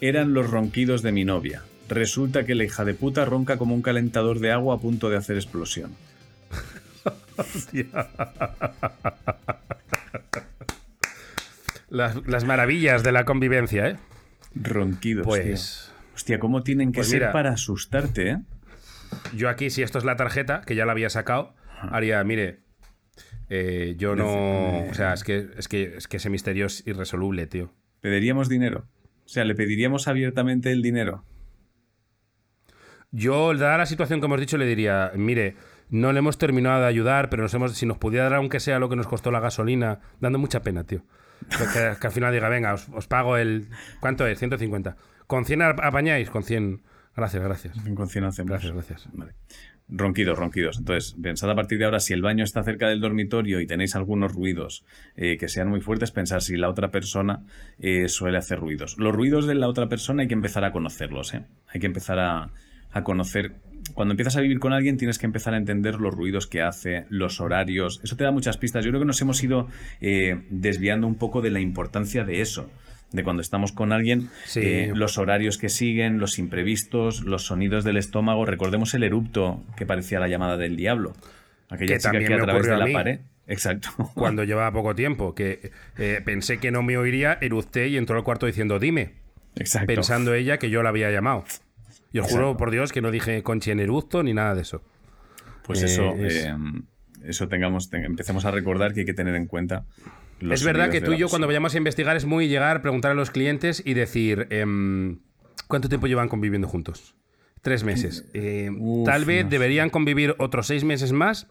Eran los ronquidos de mi novia. Resulta que la hija de puta ronca como un calentador de agua a punto de hacer explosión. *laughs* Las, maravillas de la convivencia, ¿eh? Ronquidos. Pues. Hostia, ¿cómo tienen que pues ser para asustarte, eh? Yo aquí, si esto es la tarjeta, que ya la había sacado, haría, mire, eh, yo no. O sea, es que, es, que, es que ese misterio es irresoluble, tío. ¿Pediríamos dinero? O sea, ¿le pediríamos abiertamente el dinero? Yo, dada la situación que hemos dicho, le diría, mire, no le hemos terminado de ayudar, pero nos hemos, si nos pudiera dar, aunque sea lo que nos costó la gasolina, dando mucha pena, tío. Que, que al final diga, venga, os, os pago el... ¿Cuánto es? 150. ¿Con 100 apañáis? Con 100... Gracias, gracias. Con 100 hacemos. Gracias, gracias. Vale. Ronquidos, ronquidos. Entonces, pensad a partir de ahora, si el baño está cerca del dormitorio y tenéis algunos ruidos eh, que sean muy fuertes, pensar si la otra persona eh, suele hacer ruidos. Los ruidos de la otra persona hay que empezar a conocerlos, ¿eh? Hay que empezar a, a conocer. Cuando empiezas a vivir con alguien tienes que empezar a entender los ruidos que hace, los horarios. Eso te da muchas pistas. Yo creo que nos hemos ido eh, desviando un poco de la importancia de eso de cuando estamos con alguien, Sí. eh, los horarios que siguen, los imprevistos, los sonidos del estómago. Recordemos el erupto que parecía la llamada del diablo. Aquella Que chica también que a través de la pared. *laughs* Exacto. Cuando llevaba poco tiempo, que eh, pensé que no me oiría, eructé y entró al cuarto diciendo, dime. Exacto. Pensando ella que yo la había llamado. Y os juro por Dios que no dije conchi en eructo ni nada de eso. Pues Eh, eso, es- eh, eso tengamos, te- empecemos a recordar que hay que tener en cuenta. los es verdad que tú y yo cuando vayamos a investigar es muy llegar, preguntar a los clientes y decir, em, ¿cuánto tiempo llevan conviviendo juntos? Tres meses. Eh, Uf, tal vez no sé. deberían convivir otros seis meses más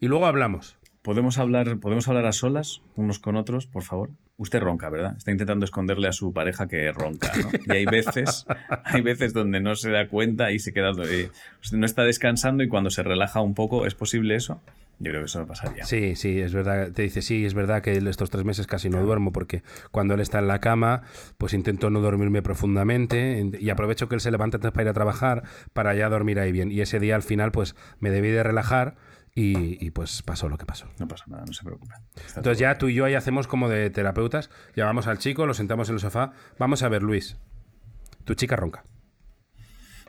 y luego hablamos. ¿Podemos hablar, ¿Podemos hablar a solas unos con otros, por favor? Usted ronca, ¿verdad? Está intentando esconderle a su pareja que ronca, ¿no? Y hay veces, *laughs* hay veces donde no se da cuenta y se queda... eh, usted no está descansando y cuando se relaja un poco, ¿es posible eso? Yo creo que eso no pasaría. Sí, sí, es verdad. Te dice, sí, es verdad que estos tres meses casi no duermo porque cuando él está en la cama, pues intento no dormirme profundamente en- y aprovecho que él se levanta para ir a trabajar para ya dormir ahí bien. Y ese día al final, pues me debí de relajar y, y, pues pasó lo que pasó. No pasa nada, no se preocupe. Está Entonces ya tú y yo ahí hacemos como de terapeutas, llamamos al chico, lo sentamos en el sofá, vamos a ver Luis, tu chica ronca.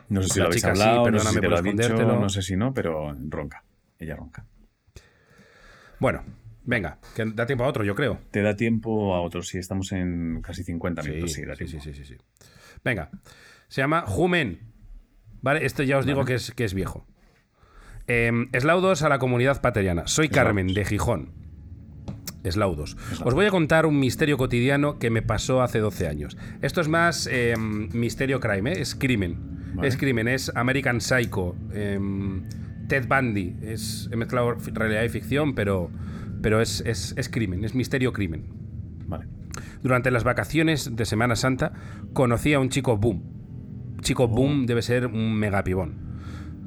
No sé si la lo habéis chica sí, hablado, no sé perdóname si por dicho, escondértelo. no sé si no, pero ronca. Ella ronca. Bueno, venga, que da tiempo a otro, yo creo. Te da tiempo a otros, sí, estamos en casi 50 minutos, sí, sí, sí, sí, sí, sí. Venga, se llama Jumen. Vale, esto ya os digo que es, que es viejo. Eslaudos a la comunidad pateriana. Soy Carmen, de Gijón. Eslaudos. Os voy a contar un misterio cotidiano que me pasó hace 12 años. Esto es más em, misterio crime, ¿eh? es crimen. Vale. Es crimen, es American Psycho, em, Ted Bundy. Es, he mezclado realidad y ficción, pero, pero es, es- es crimen, es misterio crimen. Vale. Durante las vacaciones de Semana Santa conocí a un chico boom. Chico boom debe ser un megapibón.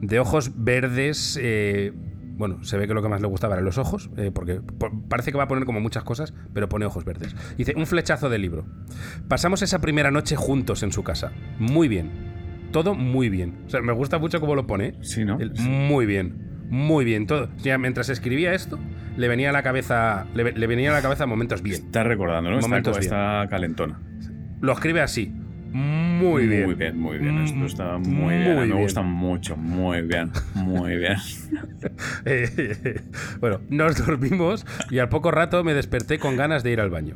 De ojos verdes, eh, bueno, se ve que lo que más le gustaba eran los ojos, eh, porque po- parece que va a poner como muchas cosas, pero pone ojos verdes. Dice, un flechazo de libro. Pasamos esa primera noche juntos en su casa. Muy bien. Todo muy bien. O sea, me gusta mucho cómo lo pone. ¿eh? Sí, ¿no? El- Sí. Muy bien. Muy bien. Todo. O sea, mientras escribía esto, le venía a la cabeza. Le, le venía a la cabeza momentos bien. Está recordando, ¿no? Está, Momentos bien. está calentona. Lo escribe así. Muy bien. Muy bien, muy bien. Esto Mm, está muy bien. muy me bien. gusta mucho. Muy bien. Muy bien. *laughs* Eh, bueno, nos dormimos y al poco rato me desperté con ganas de ir al baño.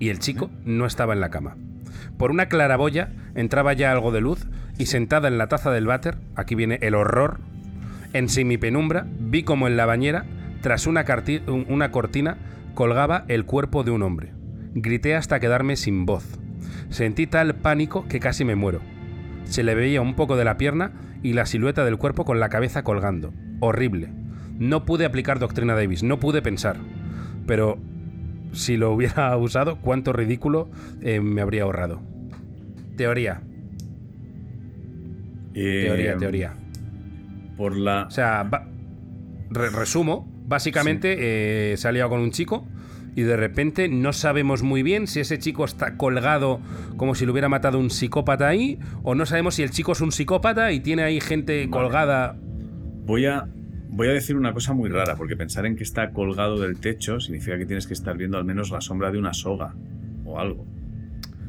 Y el chico no estaba en la cama. Por una claraboya entraba ya algo de luz y sentada en la taza del váter, aquí viene el horror, en semipenumbra vi como en la bañera, tras una, una cortina, colgaba el cuerpo de un hombre. Grité hasta quedarme sin voz. Sentí tal pánico que casi me muero. Se le veía un poco de la pierna y la silueta del cuerpo con la cabeza colgando. Horrible. No pude aplicar doctrina Davis, no pude pensar. Pero si lo hubiera *laughs* usado, cuánto ridículo eh, me habría ahorrado. Teoría, teoría, Eh, teoría. Por la. O sea, re- resumo, básicamente eh, se ha liado con un chico y de repente no sabemos muy bien si ese chico está colgado como si lo hubiera matado un psicópata ahí o no sabemos si el chico es un psicópata y tiene ahí gente colgada. Voy a. Voy a decir una cosa muy rara, porque pensar en que está colgado del techo significa que tienes que estar viendo al menos la sombra de una soga o algo.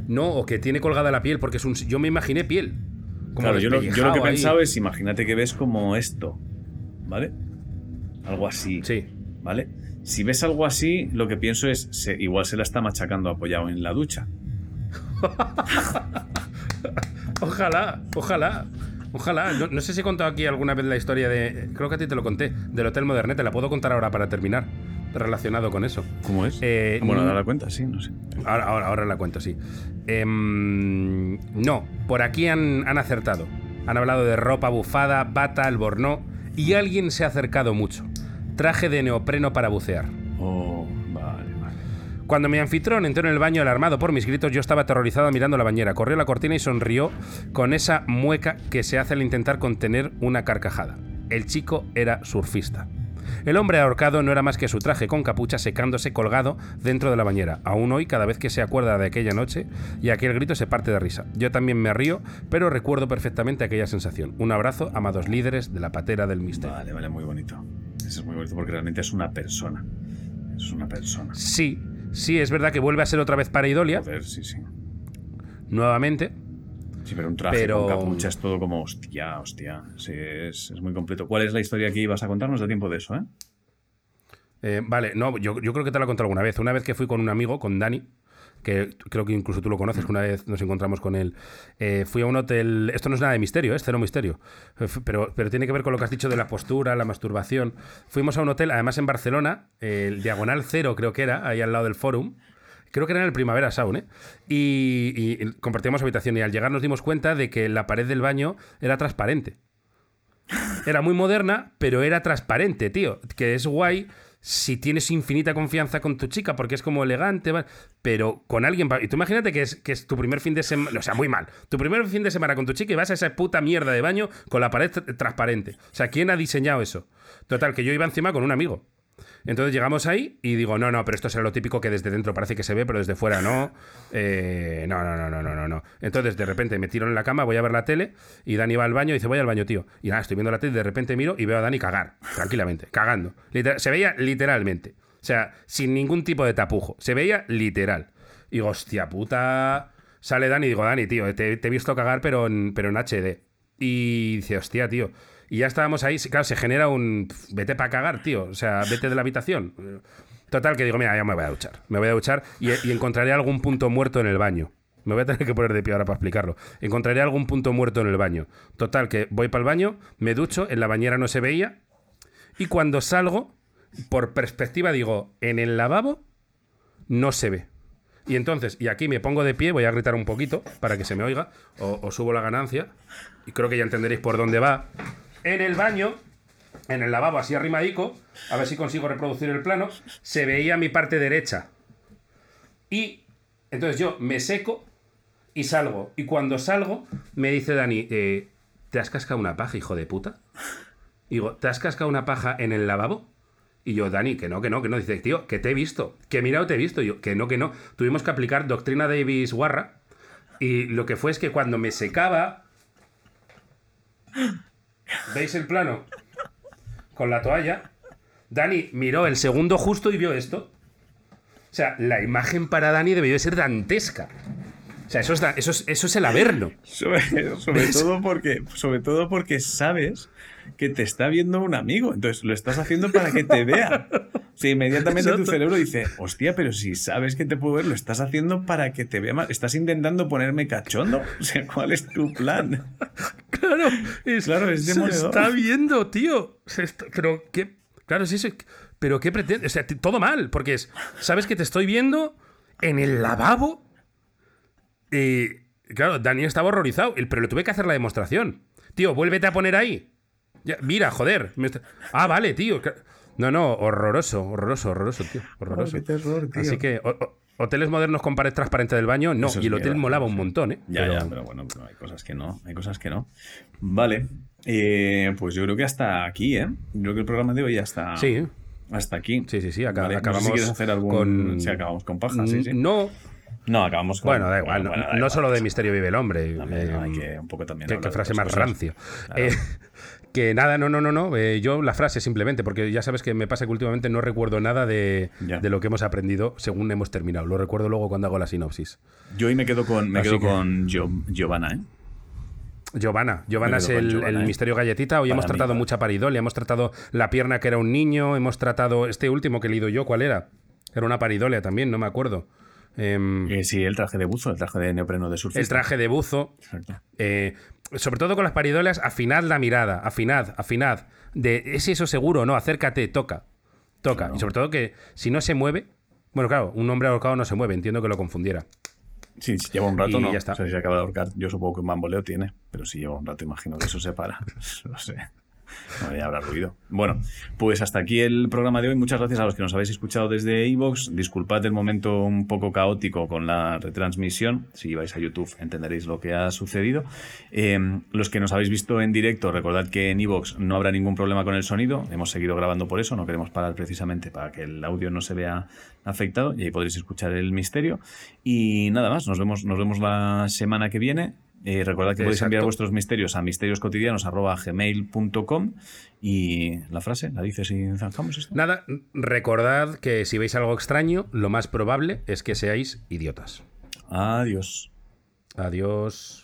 No, o que tiene colgada la piel porque es un... Yo me imaginé piel. Como claro, yo lo, yo lo que he pensado es, imagínate que ves como esto, ¿vale? Algo así, Sí. ¿vale? Si ves algo así, lo que pienso es, se- igual se la está machacando apoyado en la ducha. *laughs* Ojalá, ojalá. Ojalá. No, no sé si he contado aquí alguna vez la historia de... Creo que a ti te lo conté. Del Hotel Modernete. La puedo contar ahora para terminar. Relacionado con eso. ¿Cómo es? Eh, bueno, mm, da la cuenta, sí, no sé. Ahora, ahora, ahora la cuento, sí. Em, no, por aquí han, han acertado. Han hablado de ropa bufada, bata, albornoz y alguien se ha acercado mucho. Traje de neopreno para bucear. Oh, vale, vale. Cuando mi anfitrión entró en el baño alarmado por mis gritos, yo estaba aterrorizado mirando la bañera. Corrió la cortina y sonrió con esa mueca que se hace al intentar contener una carcajada. El chico era surfista. El hombre ahorcado no era más que su traje con capucha secándose colgado dentro de la bañera. Aún hoy, cada vez que se acuerda de aquella noche y aquel grito se parte de risa. Yo también me río, pero recuerdo perfectamente aquella sensación. Un abrazo, amados líderes de la patera del misterio. Vale, vale, muy bonito. Eso es muy bonito porque realmente es una persona. Es una persona. Sí, sí, es verdad que vuelve a ser otra vez pareidolia, Joder, sí, sí. nuevamente. Sí, pero un traje Pero- con capucha es todo como hostia, hostia. Sí, es, es muy completo. ¿Cuál es la historia que ibas a contarnos? Da tiempo de eso, ¿eh? Eh, vale, no, yo, yo creo que te lo he contado alguna vez. Una vez que fui con un amigo, con Dani, que creo que incluso tú lo conoces, que una vez nos encontramos con él. eh, fui a un hotel. Esto no es nada de misterio, ¿eh? es cero misterio. Eh, Pero, pero tiene que ver con lo que has dicho de la postura, la masturbación. Fuimos a un hotel, además en Barcelona, el Diagonal Cero, creo que era, ahí al lado del Forum. Creo que era en el Primavera Sound, ¿eh? Y- y compartíamos habitación. Y al llegar nos dimos cuenta de que la pared del baño era transparente. Era muy moderna, pero era transparente, tío. Que es guay si tienes infinita confianza con tu chica, porque es como elegante, pero con alguien. Y tú imagínate que es, que es tu primer fin de semana. O sea, muy mal. Tu primer fin de semana con tu chica y vas a esa puta mierda de baño con la pared tr- transparente. O sea, ¿quién ha diseñado eso? Total, que yo iba encima con un amigo. Entonces llegamos ahí y digo, no, no, pero esto será lo típico que desde dentro parece que se ve, pero desde fuera no. *laughs* Eh, no, no, no, no, no, no, no. Entonces de repente me tiro en la cama, voy a ver la tele y Dani va al baño y dice, voy al baño, tío. Y nada, estoy viendo la tele y de repente miro y veo a Dani cagar, tranquilamente, cagando. Liter- se veía literalmente. O sea, sin ningún tipo de tapujo. Se veía literal. Y digo, hostia puta. Sale Dani y digo, Dani, tío, te, te he visto cagar, pero en, pero en HD. Y dice, hostia, tío. Y ya estábamos ahí, claro, se genera un. Vete para cagar, tío. O sea, vete de la habitación. Total, que digo, mira, ya me voy a duchar. Me voy a duchar y, y encontraré algún punto muerto en el baño. Me voy a tener que poner de pie ahora para explicarlo. Encontraré algún punto muerto en el baño. Total, que voy para el baño, me ducho, en la bañera no se veía. Y cuando salgo, por perspectiva digo, en el lavabo no se ve. Y entonces, y aquí me pongo de pie, voy a gritar un poquito para que se me oiga, o, o subo la ganancia, y creo que ya entenderéis por dónde va. En el baño, en el lavabo, así arrimadico, a ver si consigo reproducir el plano, se veía mi parte derecha. Y entonces yo me seco y salgo. Y cuando salgo, me dice Dani, eh, ¿te has cascado una paja, hijo de puta? Y digo, ¿te has cascado una paja en el lavabo? Y yo, Dani, que no, que no, que no. Dice, tío, que te he visto, que he mirado, te he visto. Y yo, que no, que no. Tuvimos que aplicar doctrina Davis Warra. Y lo que fue es que cuando me secaba. ¿Veis el plano? Con la toalla. Dani miró el segundo justo y vio esto. O sea, la imagen para Dani debió de ser dantesca. O sea, eso es, eso es, eso es el averno. Sobre, *laughs* todo porque, sobre todo porque sabes que te está viendo un amigo. Entonces lo estás haciendo para que te vea. Si inmediatamente tu cerebro dice, hostia, pero si sabes que te puedo ver, lo estás haciendo para que te vea más. Estás intentando ponerme cachondo. O sea, ¿cuál es tu plan? Claro, es, Claro, es se demoledor. está viendo, tío. Se está- pero qué. Claro, sí, sí. Pero qué pretende. O sea, todo mal, porque es. Sabes que te estoy viendo en el lavabo. Y. Claro, Dani estaba horrorizado, pero le tuve que hacer la demostración. Tío, vuélvete a poner ahí. Ya, mira, joder. me está- Ah, vale, tío. No, no, horroroso, horroroso, horroroso, tío. Horroroso. Oh, qué terror, tío. Así que, o- o- hoteles modernos con pared transparente del baño, no. Es y el hotel mierda, molaba sí. un montón, ¿eh? Ya, Pero- ya, pero bueno, pero hay cosas que no, hay cosas que no. Vale, eh, pues yo creo que hasta aquí, ¿eh? Yo creo que el programa de hoy ya está, Sí. hasta aquí. Sí, sí, sí, acá- Vale, no sé acabamos si quieres hacer algún... con- Si acabamos con paja, sí, sí. No, No, acabamos con... bueno, da igual. no- bueno, da no igual. solo de Misterio vive el hombre. También, eh, no, hay que un poco también qué, frase más cosas. rancio. Claro. Eh, que nada, no, no, no, no. eh, yo la frase simplemente, porque ya sabes que me pasa que últimamente no recuerdo nada de, de lo que hemos aprendido según hemos terminado. Lo recuerdo luego cuando hago la sinopsis. Yo hoy me quedo con, me Así quedo que- con Gio- Giovanna, ¿eh? Giovanna, Giovanna es el, Giovanna, el ¿eh? misterio galletita. Hoy Para hemos mí, tratado mucha paridolia, hemos tratado la pierna que era un niño, hemos tratado este último que he leído yo, ¿cuál era? Era una paridolia también, no me acuerdo. Em, Eh, sí, el traje de buzo, el traje de neopreno de surfista. el traje de buzo, Exacto. Eh, sobre todo con las paridolas, afinad la mirada, afinad, afinad. De, ¿Es eso seguro o no? Acércate, toca. Toca. Claro. Y sobre todo que si no se mueve. Bueno, claro, un hombre ahorcado no se mueve, entiendo que lo confundiera. Sí, si lleva un rato, Y no. ya está. O sea, si se acaba de ahorcar, yo supongo que un bamboleo tiene, pero si lleva un rato, imagino que eso se para. *laughs* no sé. *laughs* No, habrá ruido. Bueno, pues hasta aquí el programa de hoy. Muchas gracias a los que nos habéis escuchado desde iVoox. Disculpad el momento un poco caótico con la retransmisión. Si vais a YouTube entenderéis lo que ha sucedido. Eh, los que nos habéis visto en directo, recordad que en iVoox no habrá ningún problema con el sonido. Hemos seguido grabando por eso. No queremos parar precisamente para que el audio no se vea afectado y ahí podréis escuchar el misterio. Y nada más, nos vemos, nos vemos la semana que viene. Eh, recordad que podéis enviar vuestros misterios a misterioscotidianos.gmail.com y la frase, ¿la dices y zanjamos esto? Nada, recordad que si veis algo extraño, lo más probable es que seáis idiotas. Adiós. Adiós.